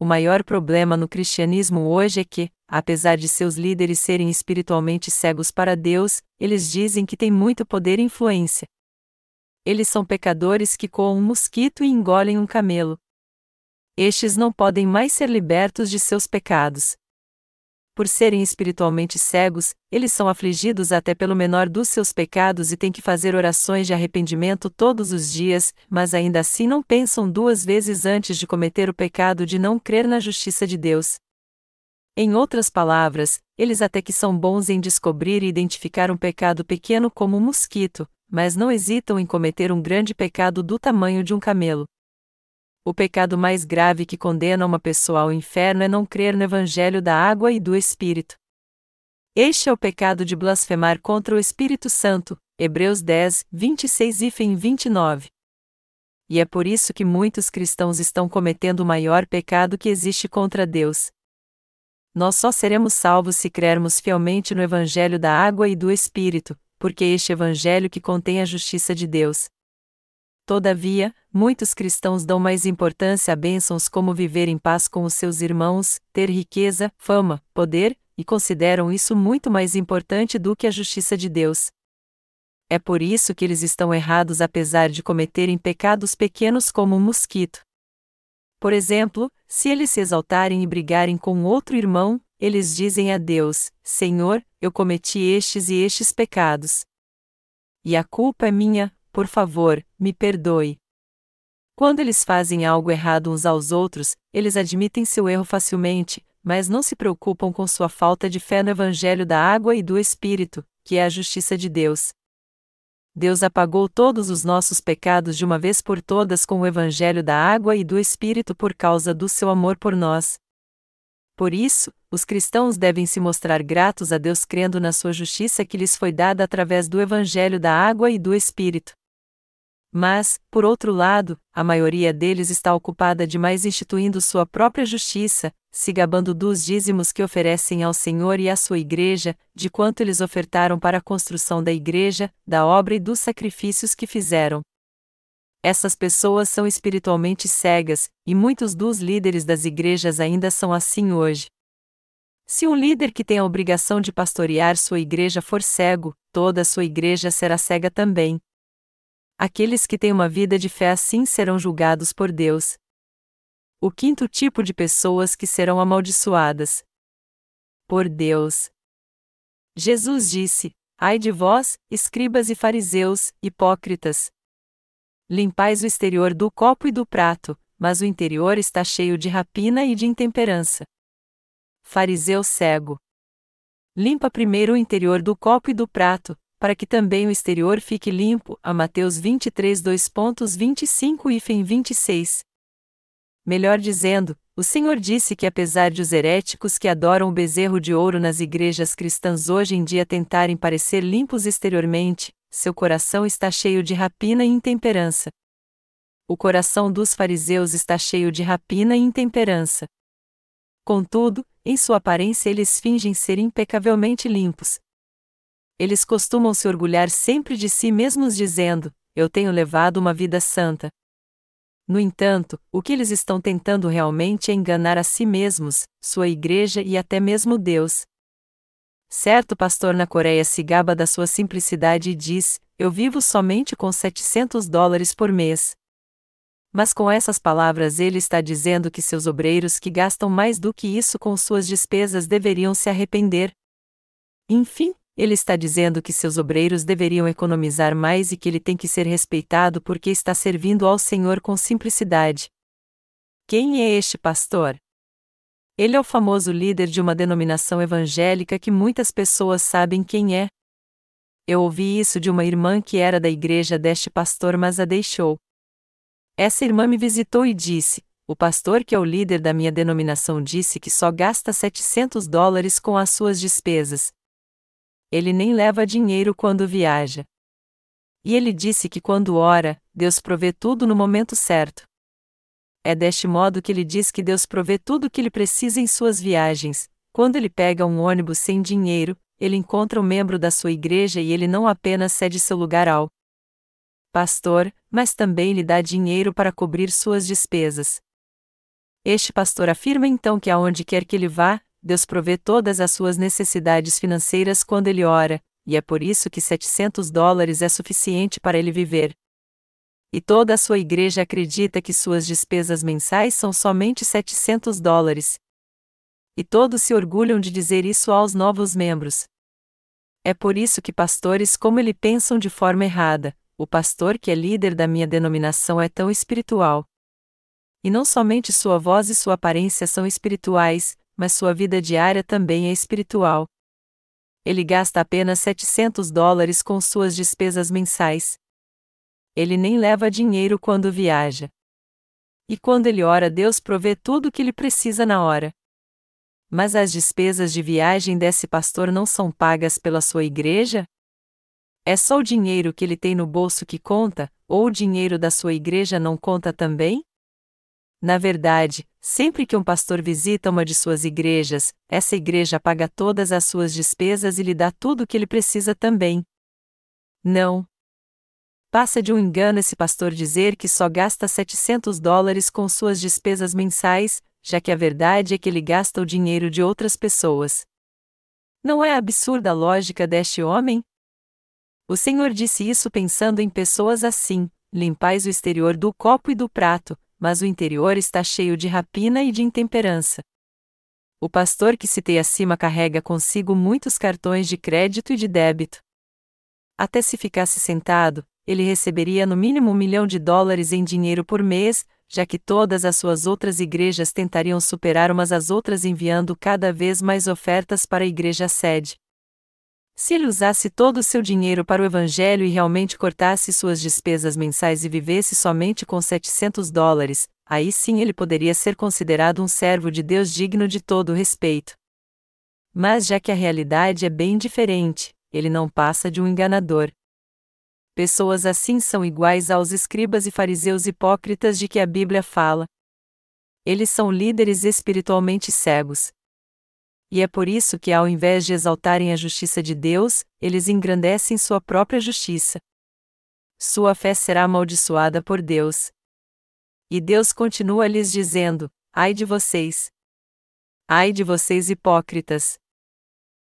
O maior problema no cristianismo hoje é que, apesar de seus líderes serem espiritualmente cegos para Deus, eles dizem que têm muito poder e influência. Eles são pecadores que coam um mosquito e engolem um camelo. Estes não podem mais ser libertos de seus pecados. Por serem espiritualmente cegos, eles são afligidos até pelo menor dos seus pecados e têm que fazer orações de arrependimento todos os dias, mas ainda assim não pensam duas vezes antes de cometer o pecado de não crer na justiça de Deus. Em outras palavras, eles até que são bons em descobrir e identificar um pecado pequeno como um mosquito, mas não hesitam em cometer um grande pecado do tamanho de um camelo. O pecado mais grave que condena uma pessoa ao inferno é não crer no Evangelho da água e do Espírito. Este é o pecado de blasfemar contra o Espírito Santo, Hebreus 10, 26 e 29. E é por isso que muitos cristãos estão cometendo o maior pecado que existe contra Deus. Nós só seremos salvos se crermos fielmente no Evangelho da água e do Espírito, porque este Evangelho que contém a justiça de Deus. Todavia, muitos cristãos dão mais importância a bênçãos como viver em paz com os seus irmãos, ter riqueza, fama, poder, e consideram isso muito mais importante do que a justiça de Deus. É por isso que eles estão errados apesar de cometerem pecados pequenos como um mosquito. Por exemplo, se eles se exaltarem e brigarem com outro irmão, eles dizem a Deus: Senhor, eu cometi estes e estes pecados. E a culpa é minha, por favor, me perdoe. Quando eles fazem algo errado uns aos outros, eles admitem seu erro facilmente, mas não se preocupam com sua falta de fé no Evangelho da água e do Espírito, que é a justiça de Deus. Deus apagou todos os nossos pecados de uma vez por todas com o Evangelho da água e do Espírito por causa do seu amor por nós. Por isso, os cristãos devem se mostrar gratos a Deus crendo na sua justiça que lhes foi dada através do Evangelho da água e do Espírito. Mas, por outro lado, a maioria deles está ocupada demais instituindo sua própria justiça, se gabando dos dízimos que oferecem ao Senhor e à sua igreja, de quanto eles ofertaram para a construção da igreja, da obra e dos sacrifícios que fizeram. Essas pessoas são espiritualmente cegas, e muitos dos líderes das igrejas ainda são assim hoje. Se um líder que tem a obrigação de pastorear sua igreja for cego, toda a sua igreja será cega também, Aqueles que têm uma vida de fé assim serão julgados por Deus. O quinto tipo de pessoas que serão amaldiçoadas. Por Deus. Jesus disse: Ai de vós, escribas e fariseus, hipócritas! Limpais o exterior do copo e do prato, mas o interior está cheio de rapina e de intemperança. Fariseu cego. Limpa primeiro o interior do copo e do prato, para que também o exterior fique limpo. A Mateus 23, 2.25 e 26. Melhor dizendo, o Senhor disse que apesar de os heréticos que adoram o bezerro de ouro nas igrejas cristãs hoje em dia tentarem parecer limpos exteriormente, seu coração está cheio de rapina e intemperança. O coração dos fariseus está cheio de rapina e intemperança. Contudo, em sua aparência eles fingem ser impecavelmente limpos, eles costumam se orgulhar sempre de si mesmos dizendo: Eu tenho levado uma vida santa. No entanto, o que eles estão tentando realmente é enganar a si mesmos, sua igreja e até mesmo Deus. Certo pastor na Coreia se gaba da sua simplicidade e diz: Eu vivo somente com 700 dólares por mês. Mas com essas palavras ele está dizendo que seus obreiros que gastam mais do que isso com suas despesas deveriam se arrepender. Enfim, ele está dizendo que seus obreiros deveriam economizar mais e que ele tem que ser respeitado porque está servindo ao Senhor com simplicidade. Quem é este pastor? Ele é o famoso líder de uma denominação evangélica que muitas pessoas sabem quem é. Eu ouvi isso de uma irmã que era da igreja deste pastor, mas a deixou. Essa irmã me visitou e disse: O pastor que é o líder da minha denominação disse que só gasta 700 dólares com as suas despesas, ele nem leva dinheiro quando viaja. E ele disse que quando ora, Deus provê tudo no momento certo. É deste modo que ele diz que Deus provê tudo o que ele precisa em suas viagens. Quando ele pega um ônibus sem dinheiro, ele encontra um membro da sua igreja e ele não apenas cede seu lugar ao pastor, mas também lhe dá dinheiro para cobrir suas despesas. Este pastor afirma então que aonde quer que ele vá, Deus provê todas as suas necessidades financeiras quando ele ora, e é por isso que 700 dólares é suficiente para ele viver. E toda a sua igreja acredita que suas despesas mensais são somente 700 dólares. E todos se orgulham de dizer isso aos novos membros. É por isso que pastores como ele pensam de forma errada. O pastor que é líder da minha denominação é tão espiritual. E não somente sua voz e sua aparência são espirituais, mas sua vida diária também é espiritual. Ele gasta apenas 700 dólares com suas despesas mensais. Ele nem leva dinheiro quando viaja. E quando ele ora, Deus provê tudo o que ele precisa na hora. Mas as despesas de viagem desse pastor não são pagas pela sua igreja? É só o dinheiro que ele tem no bolso que conta, ou o dinheiro da sua igreja não conta também? Na verdade, sempre que um pastor visita uma de suas igrejas, essa igreja paga todas as suas despesas e lhe dá tudo o que ele precisa também. Não. Passa de um engano esse pastor dizer que só gasta 700 dólares com suas despesas mensais, já que a verdade é que ele gasta o dinheiro de outras pessoas. Não é absurda a lógica deste homem? O Senhor disse isso pensando em pessoas assim: limpais o exterior do copo e do prato, mas o interior está cheio de rapina e de intemperança. O pastor que citei acima carrega consigo muitos cartões de crédito e de débito. Até se ficasse sentado, ele receberia no mínimo um milhão de dólares em dinheiro por mês, já que todas as suas outras igrejas tentariam superar umas às outras enviando cada vez mais ofertas para a igreja sede. Se ele usasse todo o seu dinheiro para o Evangelho e realmente cortasse suas despesas mensais e vivesse somente com 700 dólares, aí sim ele poderia ser considerado um servo de Deus digno de todo o respeito. Mas já que a realidade é bem diferente, ele não passa de um enganador. Pessoas assim são iguais aos escribas e fariseus hipócritas de que a Bíblia fala. Eles são líderes espiritualmente cegos, e é por isso que, ao invés de exaltarem a justiça de Deus, eles engrandecem sua própria justiça. Sua fé será amaldiçoada por Deus. E Deus continua lhes dizendo: Ai de vocês! Ai de vocês hipócritas!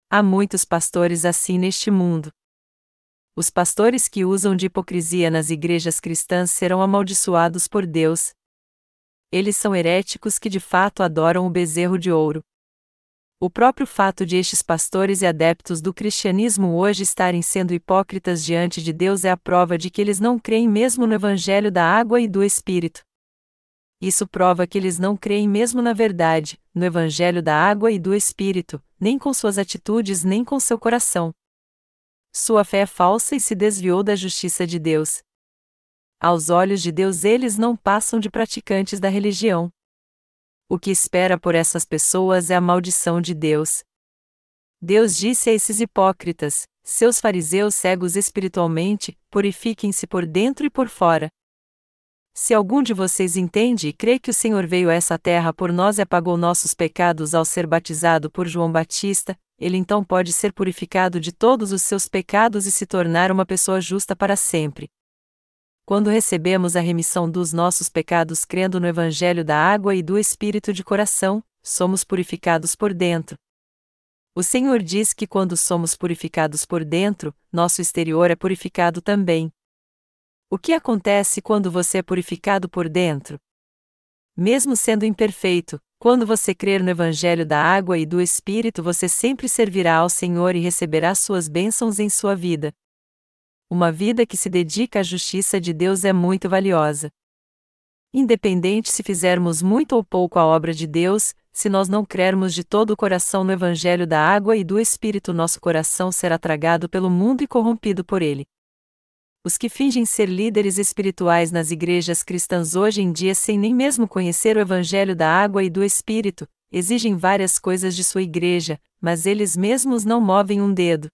Há muitos pastores assim neste mundo. Os pastores que usam de hipocrisia nas igrejas cristãs serão amaldiçoados por Deus. Eles são heréticos que de fato adoram o bezerro de ouro. O próprio fato de estes pastores e adeptos do cristianismo hoje estarem sendo hipócritas diante de Deus é a prova de que eles não creem mesmo no Evangelho da água e do Espírito. Isso prova que eles não creem mesmo na verdade, no Evangelho da água e do Espírito, nem com suas atitudes nem com seu coração. Sua fé é falsa e se desviou da justiça de Deus. Aos olhos de Deus, eles não passam de praticantes da religião. O que espera por essas pessoas é a maldição de Deus. Deus disse a esses hipócritas, seus fariseus cegos espiritualmente, purifiquem-se por dentro e por fora. Se algum de vocês entende e crê que o Senhor veio a essa terra por nós e apagou nossos pecados ao ser batizado por João Batista, ele então pode ser purificado de todos os seus pecados e se tornar uma pessoa justa para sempre. Quando recebemos a remissão dos nossos pecados crendo no Evangelho da água e do Espírito de coração, somos purificados por dentro. O Senhor diz que quando somos purificados por dentro, nosso exterior é purificado também. O que acontece quando você é purificado por dentro? Mesmo sendo imperfeito, quando você crer no Evangelho da água e do Espírito, você sempre servirá ao Senhor e receberá suas bênçãos em sua vida. Uma vida que se dedica à justiça de Deus é muito valiosa. Independente se fizermos muito ou pouco a obra de Deus, se nós não crermos de todo o coração no Evangelho da água e do Espírito, nosso coração será tragado pelo mundo e corrompido por ele. Os que fingem ser líderes espirituais nas igrejas cristãs hoje em dia, sem nem mesmo conhecer o Evangelho da água e do Espírito, exigem várias coisas de sua igreja, mas eles mesmos não movem um dedo.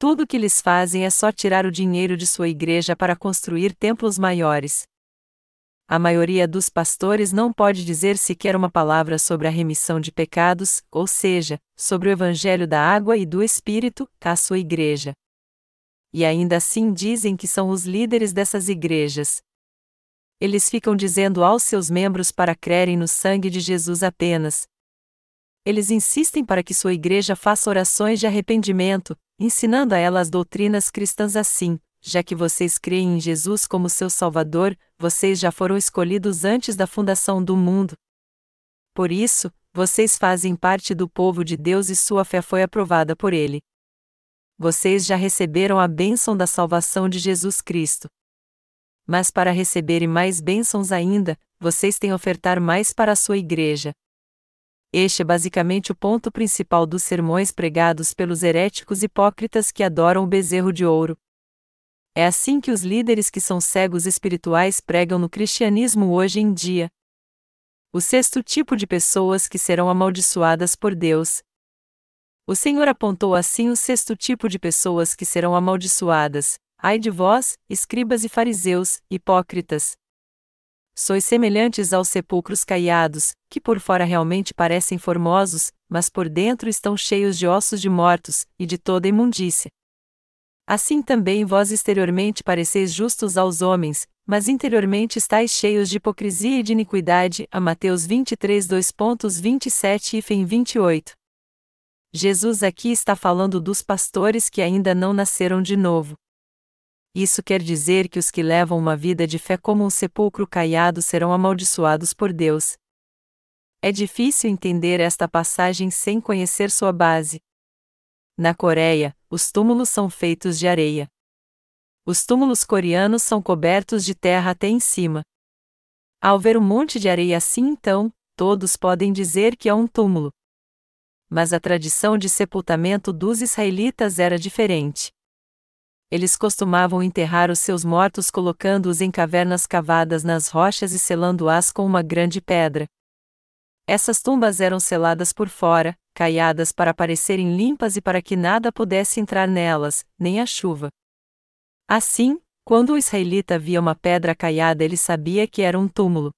Tudo o que eles fazem é só tirar o dinheiro de sua igreja para construir templos maiores. A maioria dos pastores não pode dizer sequer uma palavra sobre a remissão de pecados, ou seja, sobre o evangelho da água e do Espírito, à sua igreja. E ainda assim dizem que são os líderes dessas igrejas. Eles ficam dizendo aos seus membros para crerem no sangue de Jesus apenas. Eles insistem para que sua igreja faça orações de arrependimento, ensinando a ela as doutrinas cristãs assim: já que vocês creem em Jesus como seu Salvador, vocês já foram escolhidos antes da fundação do mundo. Por isso, vocês fazem parte do povo de Deus e sua fé foi aprovada por ele. Vocês já receberam a bênção da salvação de Jesus Cristo. Mas para receberem mais bênçãos ainda, vocês têm ofertar mais para a sua igreja. Este é basicamente o ponto principal dos sermões pregados pelos heréticos hipócritas que adoram o bezerro de ouro. É assim que os líderes que são cegos espirituais pregam no cristianismo hoje em dia. O sexto tipo de pessoas que serão amaldiçoadas por Deus. O Senhor apontou assim o sexto tipo de pessoas que serão amaldiçoadas. Ai de vós, escribas e fariseus, hipócritas, Sois semelhantes aos sepulcros caiados, que por fora realmente parecem formosos, mas por dentro estão cheios de ossos de mortos, e de toda imundícia. Assim também vós exteriormente pareceis justos aos homens, mas interiormente estáis cheios de hipocrisia e de iniquidade. A Mateus 23, 2.27 e Fim 28. Jesus aqui está falando dos pastores que ainda não nasceram de novo. Isso quer dizer que os que levam uma vida de fé como um sepulcro caiado serão amaldiçoados por Deus. É difícil entender esta passagem sem conhecer sua base. Na Coreia, os túmulos são feitos de areia. Os túmulos coreanos são cobertos de terra até em cima. Ao ver um monte de areia assim então, todos podem dizer que é um túmulo. Mas a tradição de sepultamento dos israelitas era diferente eles costumavam enterrar os seus mortos colocando-os em cavernas cavadas nas rochas e selando-as com uma grande pedra. Essas tumbas eram seladas por fora, caiadas para parecerem limpas e para que nada pudesse entrar nelas, nem a chuva. Assim, quando o israelita via uma pedra caiada, ele sabia que era um túmulo.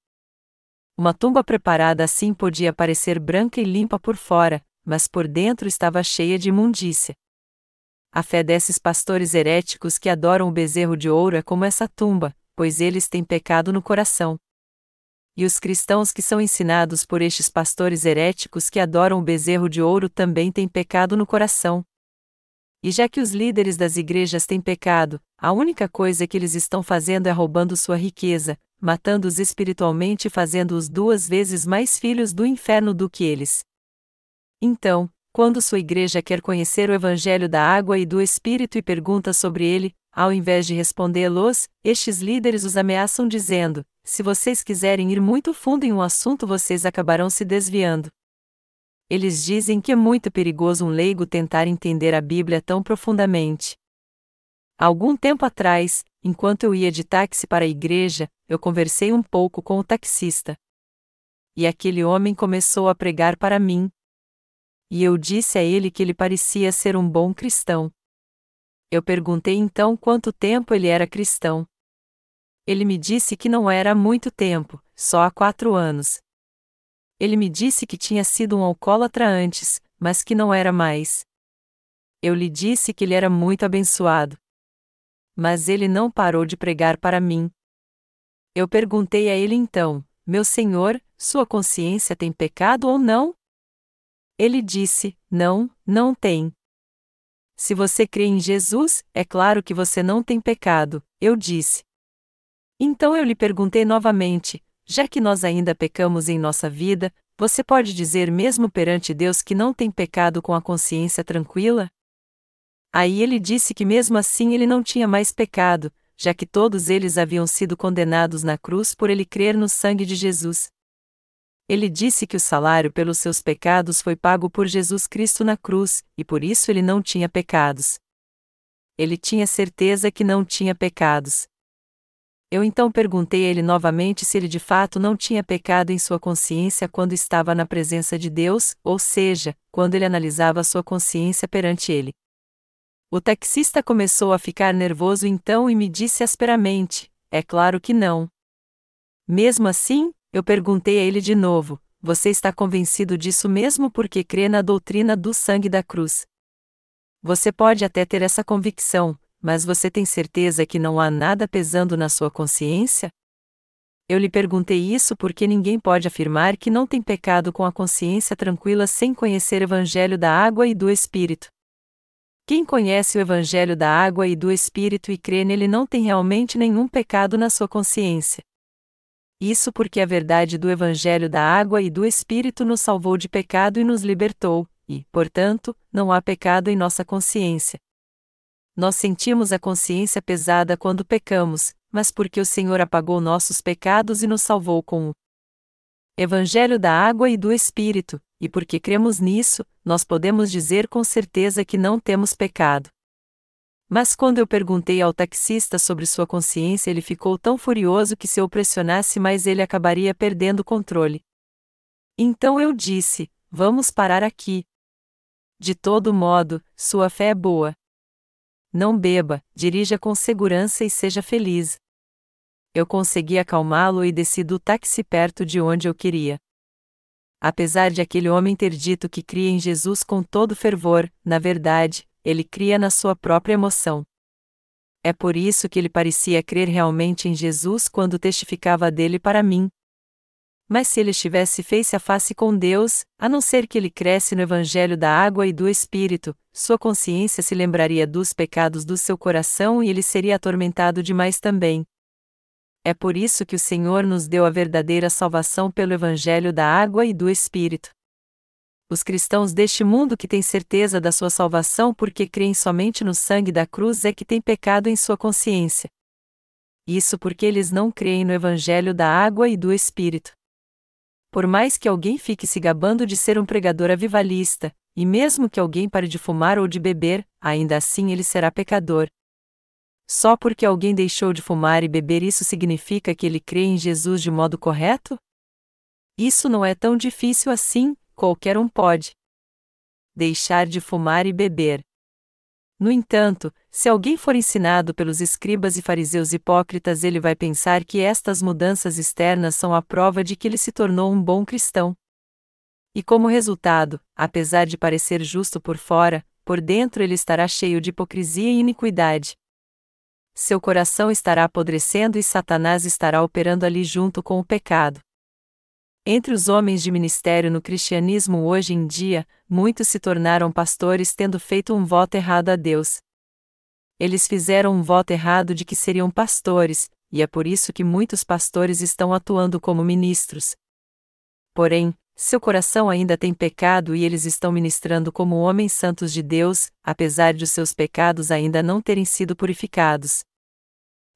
Uma tumba preparada assim podia parecer branca e limpa por fora, mas por dentro estava cheia de imundícia. A fé desses pastores heréticos que adoram o bezerro de ouro é como essa tumba, pois eles têm pecado no coração. E os cristãos que são ensinados por estes pastores heréticos que adoram o bezerro de ouro também têm pecado no coração. E já que os líderes das igrejas têm pecado, a única coisa que eles estão fazendo é roubando sua riqueza, matando-os espiritualmente e fazendo-os duas vezes mais filhos do inferno do que eles. Então, quando sua igreja quer conhecer o Evangelho da água e do Espírito e pergunta sobre ele, ao invés de respondê-los, estes líderes os ameaçam dizendo: se vocês quiserem ir muito fundo em um assunto, vocês acabarão se desviando. Eles dizem que é muito perigoso um leigo tentar entender a Bíblia tão profundamente. Algum tempo atrás, enquanto eu ia de táxi para a igreja, eu conversei um pouco com o taxista. E aquele homem começou a pregar para mim, e eu disse a ele que ele parecia ser um bom cristão. Eu perguntei então quanto tempo ele era cristão. Ele me disse que não era há muito tempo, só há quatro anos. Ele me disse que tinha sido um alcoólatra antes, mas que não era mais. Eu lhe disse que ele era muito abençoado. Mas ele não parou de pregar para mim. Eu perguntei a ele então: Meu senhor, sua consciência tem pecado ou não? Ele disse: Não, não tem. Se você crê em Jesus, é claro que você não tem pecado, eu disse. Então eu lhe perguntei novamente: já que nós ainda pecamos em nossa vida, você pode dizer mesmo perante Deus que não tem pecado com a consciência tranquila? Aí ele disse que mesmo assim ele não tinha mais pecado, já que todos eles haviam sido condenados na cruz por ele crer no sangue de Jesus. Ele disse que o salário pelos seus pecados foi pago por Jesus Cristo na cruz, e por isso ele não tinha pecados. Ele tinha certeza que não tinha pecados. Eu então perguntei a ele novamente se ele de fato não tinha pecado em sua consciência quando estava na presença de Deus, ou seja, quando ele analisava sua consciência perante ele. O taxista começou a ficar nervoso então e me disse asperamente: É claro que não. Mesmo assim, eu perguntei a ele de novo: Você está convencido disso mesmo porque crê na doutrina do sangue da cruz? Você pode até ter essa convicção, mas você tem certeza que não há nada pesando na sua consciência? Eu lhe perguntei isso porque ninguém pode afirmar que não tem pecado com a consciência tranquila sem conhecer o Evangelho da água e do Espírito. Quem conhece o Evangelho da água e do Espírito e crê nele não tem realmente nenhum pecado na sua consciência. Isso porque a verdade do Evangelho da água e do Espírito nos salvou de pecado e nos libertou, e, portanto, não há pecado em nossa consciência. Nós sentimos a consciência pesada quando pecamos, mas porque o Senhor apagou nossos pecados e nos salvou com o Evangelho da água e do Espírito, e porque cremos nisso, nós podemos dizer com certeza que não temos pecado. Mas quando eu perguntei ao taxista sobre sua consciência, ele ficou tão furioso que se eu pressionasse mais ele acabaria perdendo o controle. Então eu disse: Vamos parar aqui. De todo modo, sua fé é boa. Não beba, dirija com segurança e seja feliz. Eu consegui acalmá-lo e desci do táxi perto de onde eu queria. Apesar de aquele homem ter dito que cria em Jesus com todo fervor, na verdade, ele cria na sua própria emoção. É por isso que ele parecia crer realmente em Jesus quando testificava dele para mim. Mas se ele estivesse face a face com Deus, a não ser que ele cresce no Evangelho da água e do Espírito, sua consciência se lembraria dos pecados do seu coração e ele seria atormentado demais também. É por isso que o Senhor nos deu a verdadeira salvação pelo Evangelho da água e do Espírito os cristãos deste mundo que têm certeza da sua salvação porque creem somente no sangue da cruz é que têm pecado em sua consciência. Isso porque eles não creem no Evangelho da água e do Espírito. Por mais que alguém fique se gabando de ser um pregador avivalista, e mesmo que alguém pare de fumar ou de beber, ainda assim ele será pecador. Só porque alguém deixou de fumar e beber isso significa que ele crê em Jesus de modo correto? Isso não é tão difícil assim, qualquer um pode deixar de fumar e beber. No entanto, se alguém for ensinado pelos escribas e fariseus hipócritas, ele vai pensar que estas mudanças externas são a prova de que ele se tornou um bom cristão. E como resultado, apesar de parecer justo por fora, por dentro ele estará cheio de hipocrisia e iniquidade. Seu coração estará apodrecendo e Satanás estará operando ali junto com o pecado. Entre os homens de ministério no cristianismo hoje em dia, muitos se tornaram pastores tendo feito um voto errado a Deus. Eles fizeram um voto errado de que seriam pastores, e é por isso que muitos pastores estão atuando como ministros. Porém, seu coração ainda tem pecado e eles estão ministrando como homens santos de Deus, apesar de seus pecados ainda não terem sido purificados.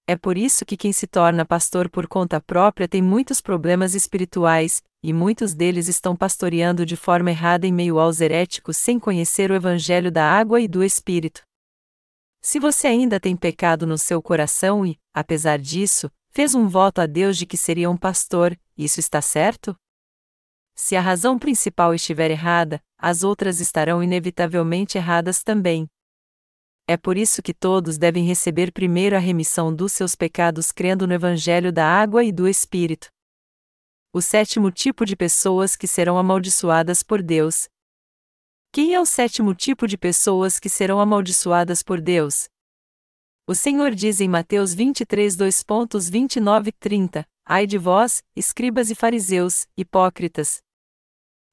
É por isso que quem se torna pastor por conta própria tem muitos problemas espirituais, e muitos deles estão pastoreando de forma errada em meio aos heréticos sem conhecer o Evangelho da água e do Espírito. Se você ainda tem pecado no seu coração e, apesar disso, fez um voto a Deus de que seria um pastor, isso está certo? Se a razão principal estiver errada, as outras estarão inevitavelmente erradas também. É por isso que todos devem receber primeiro a remissão dos seus pecados crendo no Evangelho da água e do Espírito. O sétimo tipo de pessoas que serão amaldiçoadas por Deus. Quem é o sétimo tipo de pessoas que serão amaldiçoadas por Deus? O Senhor diz em Mateus 23, 2.29 e 30: Ai de vós, escribas e fariseus, hipócritas!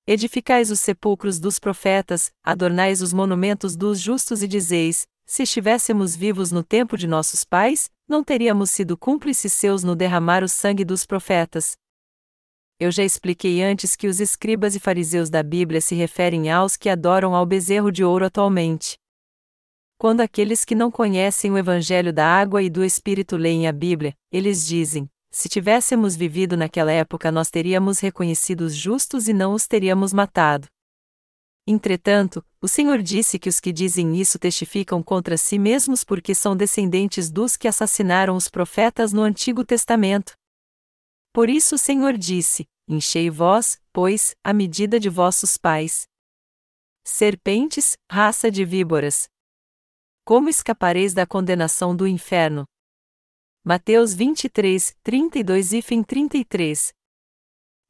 Edificais os sepulcros dos profetas, adornais os monumentos dos justos e dizeis: se estivéssemos vivos no tempo de nossos pais, não teríamos sido cúmplices seus no derramar o sangue dos profetas. Eu já expliquei antes que os escribas e fariseus da Bíblia se referem aos que adoram ao bezerro de ouro atualmente. Quando aqueles que não conhecem o Evangelho da água e do Espírito leem a Bíblia, eles dizem: se tivéssemos vivido naquela época, nós teríamos reconhecido os justos e não os teríamos matado. Entretanto, o Senhor disse que os que dizem isso testificam contra si mesmos porque são descendentes dos que assassinaram os profetas no Antigo Testamento. Por isso o Senhor disse: Enchei vós, pois, a medida de vossos pais. Serpentes, raça de víboras. Como escapareis da condenação do inferno? Mateus 23, 32 e fim 33.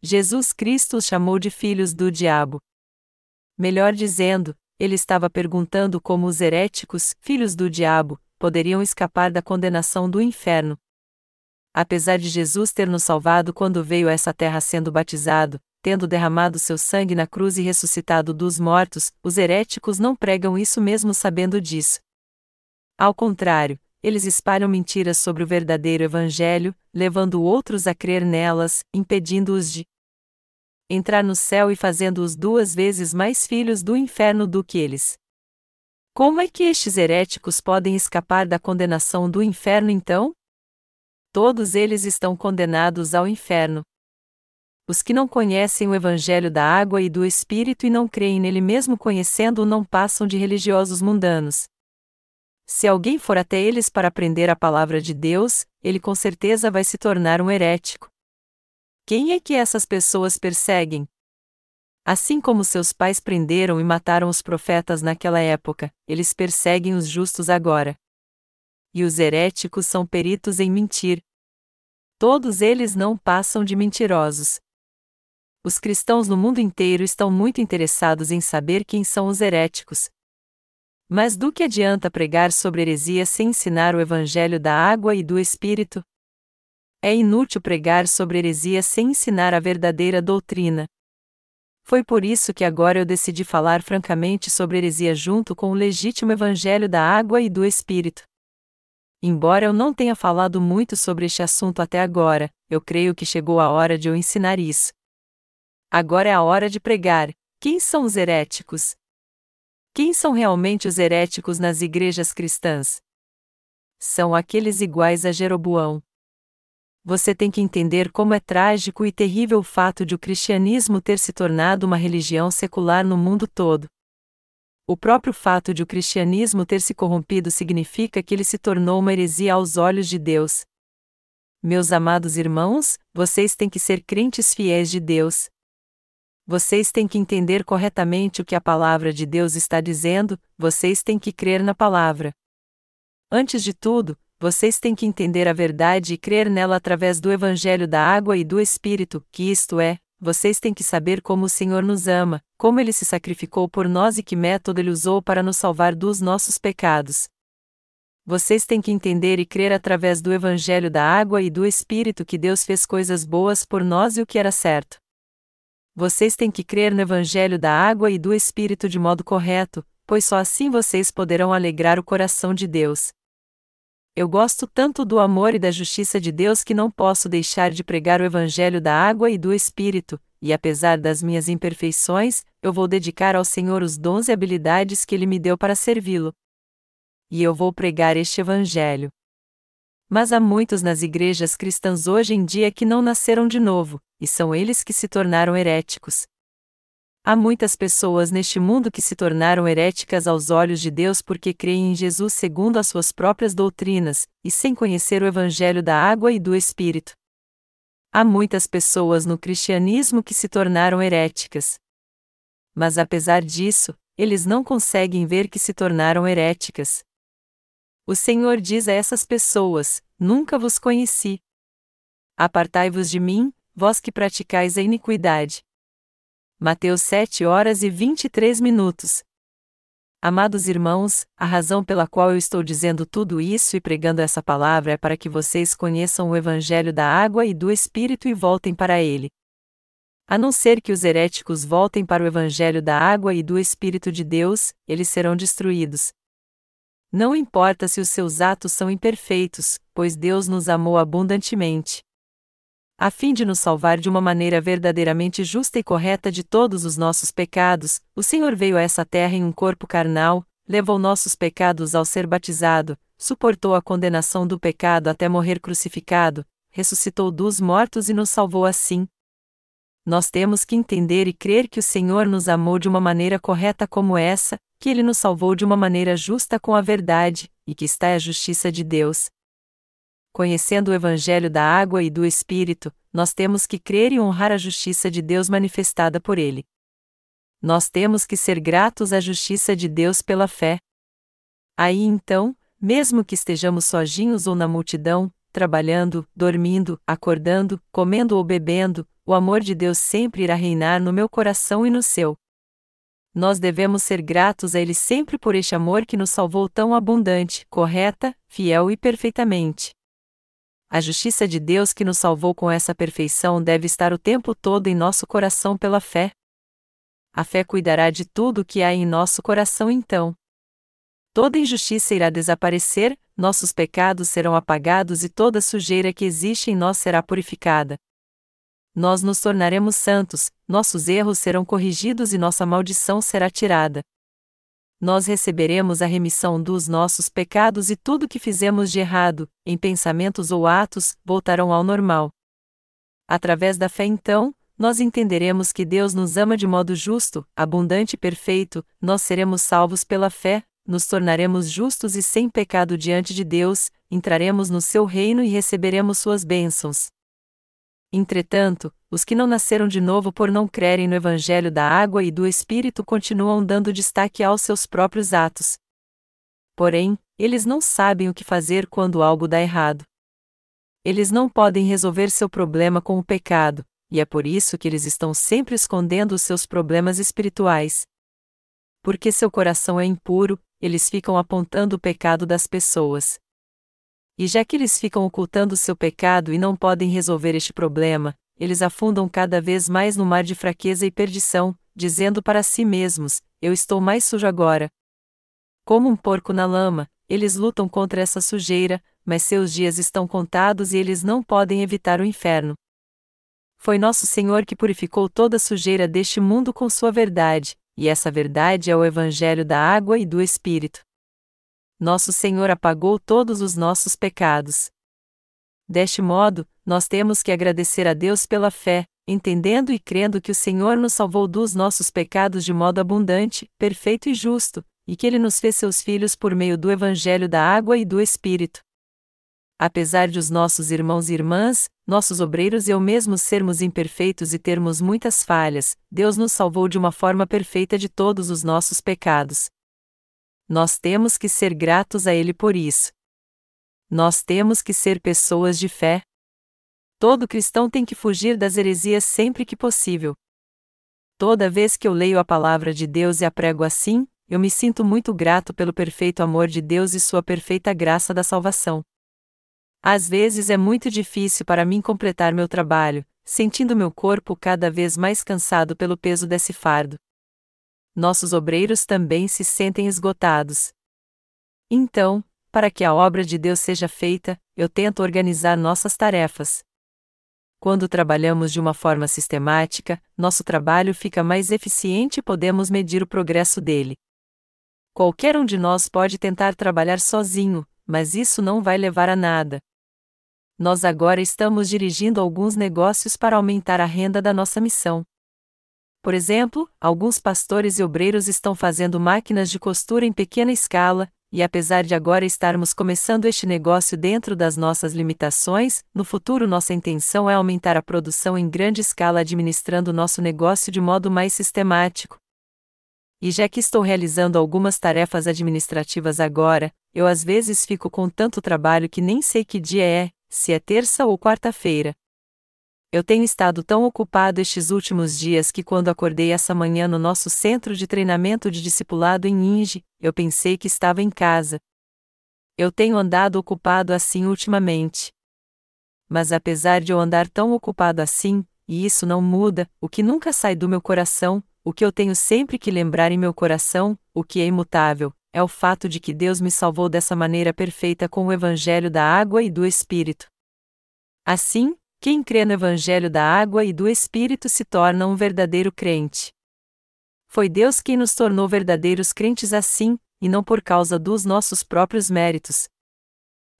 Jesus Cristo os chamou de filhos do diabo. Melhor dizendo, ele estava perguntando como os heréticos, filhos do diabo, poderiam escapar da condenação do inferno. Apesar de Jesus ter nos salvado quando veio a essa terra sendo batizado, tendo derramado seu sangue na cruz e ressuscitado dos mortos, os heréticos não pregam isso mesmo sabendo disso. Ao contrário, eles espalham mentiras sobre o verdadeiro Evangelho, levando outros a crer nelas, impedindo-os de entrar no céu e fazendo-os duas vezes mais filhos do inferno do que eles. Como é que estes heréticos podem escapar da condenação do inferno então? Todos eles estão condenados ao inferno. Os que não conhecem o Evangelho da água e do Espírito e não creem nele mesmo conhecendo-o não passam de religiosos mundanos. Se alguém for até eles para aprender a palavra de Deus, ele com certeza vai se tornar um herético. Quem é que essas pessoas perseguem? Assim como seus pais prenderam e mataram os profetas naquela época, eles perseguem os justos agora. E os heréticos são peritos em mentir. Todos eles não passam de mentirosos. Os cristãos no mundo inteiro estão muito interessados em saber quem são os heréticos, mas do que adianta pregar sobre heresia sem ensinar o evangelho da água e do Espírito? É inútil pregar sobre heresia sem ensinar a verdadeira doutrina. Foi por isso que agora eu decidi falar francamente sobre heresia junto com o legítimo evangelho da água e do Espírito. Embora eu não tenha falado muito sobre este assunto até agora, eu creio que chegou a hora de eu ensinar isso. Agora é a hora de pregar. Quem são os heréticos? Quem são realmente os heréticos nas igrejas cristãs? São aqueles iguais a Jeroboão. Você tem que entender como é trágico e terrível o fato de o cristianismo ter se tornado uma religião secular no mundo todo. O próprio fato de o cristianismo ter se corrompido significa que ele se tornou uma heresia aos olhos de Deus. Meus amados irmãos, vocês têm que ser crentes fiéis de Deus, vocês têm que entender corretamente o que a palavra de Deus está dizendo, vocês têm que crer na palavra. Antes de tudo, vocês têm que entender a verdade e crer nela através do Evangelho da água e do Espírito, que isto é, vocês têm que saber como o Senhor nos ama, como ele se sacrificou por nós e que método ele usou para nos salvar dos nossos pecados. Vocês têm que entender e crer através do Evangelho da água e do Espírito que Deus fez coisas boas por nós e o que era certo. Vocês têm que crer no Evangelho da água e do Espírito de modo correto, pois só assim vocês poderão alegrar o coração de Deus. Eu gosto tanto do amor e da justiça de Deus que não posso deixar de pregar o Evangelho da água e do Espírito, e apesar das minhas imperfeições, eu vou dedicar ao Senhor os dons e habilidades que Ele me deu para servi-lo. E eu vou pregar este Evangelho. Mas há muitos nas igrejas cristãs hoje em dia que não nasceram de novo, e são eles que se tornaram heréticos. Há muitas pessoas neste mundo que se tornaram heréticas aos olhos de Deus porque creem em Jesus segundo as suas próprias doutrinas, e sem conhecer o Evangelho da água e do Espírito. Há muitas pessoas no cristianismo que se tornaram heréticas. Mas apesar disso, eles não conseguem ver que se tornaram heréticas. O Senhor diz a essas pessoas: Nunca vos conheci. Apartai-vos de mim, vós que praticais a iniquidade. Mateus 7 horas e 23 minutos. Amados irmãos, a razão pela qual eu estou dizendo tudo isso e pregando essa palavra é para que vocês conheçam o Evangelho da água e do Espírito e voltem para ele. A não ser que os heréticos voltem para o Evangelho da água e do Espírito de Deus, eles serão destruídos. Não importa se os seus atos são imperfeitos, pois Deus nos amou abundantemente. A fim de nos salvar de uma maneira verdadeiramente justa e correta de todos os nossos pecados, o Senhor veio a essa terra em um corpo carnal, levou nossos pecados ao ser batizado, suportou a condenação do pecado até morrer crucificado, ressuscitou dos mortos e nos salvou assim. Nós temos que entender e crer que o Senhor nos amou de uma maneira correta como essa, que ele nos salvou de uma maneira justa com a verdade, e que está a justiça de Deus. Conhecendo o Evangelho da água e do Espírito, nós temos que crer e honrar a justiça de Deus manifestada por ele. Nós temos que ser gratos à justiça de Deus pela fé. Aí então, mesmo que estejamos sozinhos ou na multidão, trabalhando, dormindo, acordando, comendo ou bebendo, o amor de Deus sempre irá reinar no meu coração e no seu nós devemos ser gratos a Ele sempre por este amor que nos salvou tão abundante, correta, fiel e perfeitamente. A justiça de Deus que nos salvou com essa perfeição deve estar o tempo todo em nosso coração pela fé. A fé cuidará de tudo o que há em nosso coração então. Toda injustiça irá desaparecer, nossos pecados serão apagados e toda sujeira que existe em nós será purificada. Nós nos tornaremos santos, nossos erros serão corrigidos e nossa maldição será tirada. Nós receberemos a remissão dos nossos pecados e tudo que fizemos de errado, em pensamentos ou atos, voltarão ao normal. Através da fé, então, nós entenderemos que Deus nos ama de modo justo, abundante e perfeito, nós seremos salvos pela fé, nos tornaremos justos e sem pecado diante de Deus, entraremos no seu reino e receberemos suas bênçãos. Entretanto, os que não nasceram de novo por não crerem no Evangelho da água e do Espírito continuam dando destaque aos seus próprios atos. Porém, eles não sabem o que fazer quando algo dá errado. Eles não podem resolver seu problema com o pecado, e é por isso que eles estão sempre escondendo os seus problemas espirituais. Porque seu coração é impuro, eles ficam apontando o pecado das pessoas. E já que eles ficam ocultando seu pecado e não podem resolver este problema, eles afundam cada vez mais no mar de fraqueza e perdição, dizendo para si mesmos: Eu estou mais sujo agora. Como um porco na lama, eles lutam contra essa sujeira, mas seus dias estão contados e eles não podem evitar o inferno. Foi nosso Senhor que purificou toda a sujeira deste mundo com sua verdade, e essa verdade é o Evangelho da água e do Espírito. Nosso Senhor apagou todos os nossos pecados. Deste modo, nós temos que agradecer a Deus pela fé, entendendo e crendo que o Senhor nos salvou dos nossos pecados de modo abundante, perfeito e justo, e que Ele nos fez seus filhos por meio do Evangelho da água e do Espírito apesar de os nossos irmãos e irmãs, nossos obreiros e eu mesmos sermos imperfeitos e termos muitas falhas, Deus nos salvou de uma forma perfeita de todos os nossos pecados. Nós temos que ser gratos a Ele por isso. Nós temos que ser pessoas de fé. Todo cristão tem que fugir das heresias sempre que possível. Toda vez que eu leio a palavra de Deus e a prego assim, eu me sinto muito grato pelo perfeito amor de Deus e sua perfeita graça da salvação. Às vezes é muito difícil para mim completar meu trabalho, sentindo meu corpo cada vez mais cansado pelo peso desse fardo. Nossos obreiros também se sentem esgotados. Então, para que a obra de Deus seja feita, eu tento organizar nossas tarefas. Quando trabalhamos de uma forma sistemática, nosso trabalho fica mais eficiente e podemos medir o progresso dele. Qualquer um de nós pode tentar trabalhar sozinho, mas isso não vai levar a nada nós agora estamos dirigindo alguns negócios para aumentar a renda da nossa missão. Por exemplo, alguns pastores e obreiros estão fazendo máquinas de costura em pequena escala, e apesar de agora estarmos começando este negócio dentro das nossas limitações, no futuro nossa intenção é aumentar a produção em grande escala administrando nosso negócio de modo mais sistemático. E já que estou realizando algumas tarefas administrativas agora, eu às vezes fico com tanto trabalho que nem sei que dia é, se é terça ou quarta-feira. Eu tenho estado tão ocupado estes últimos dias que quando acordei essa manhã no nosso centro de treinamento de discipulado em Inge, eu pensei que estava em casa. Eu tenho andado ocupado assim ultimamente. Mas apesar de eu andar tão ocupado assim, e isso não muda, o que nunca sai do meu coração, o que eu tenho sempre que lembrar em meu coração, o que é imutável, é o fato de que Deus me salvou dessa maneira perfeita com o Evangelho da água e do Espírito. Assim, quem crê no Evangelho da água e do Espírito se torna um verdadeiro crente. Foi Deus quem nos tornou verdadeiros crentes assim, e não por causa dos nossos próprios méritos.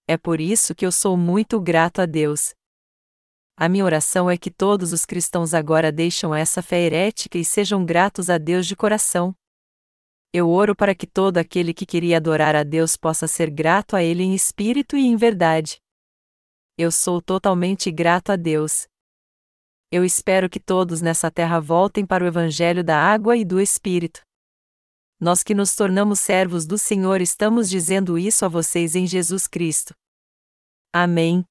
É por isso que eu sou muito grato a Deus. A minha oração é que todos os cristãos agora deixam essa fé herética e sejam gratos a Deus de coração. Eu oro para que todo aquele que queria adorar a Deus possa ser grato a Ele em espírito e em verdade. Eu sou totalmente grato a Deus. Eu espero que todos nessa terra voltem para o Evangelho da água e do Espírito. Nós que nos tornamos servos do Senhor estamos dizendo isso a vocês em Jesus Cristo. Amém.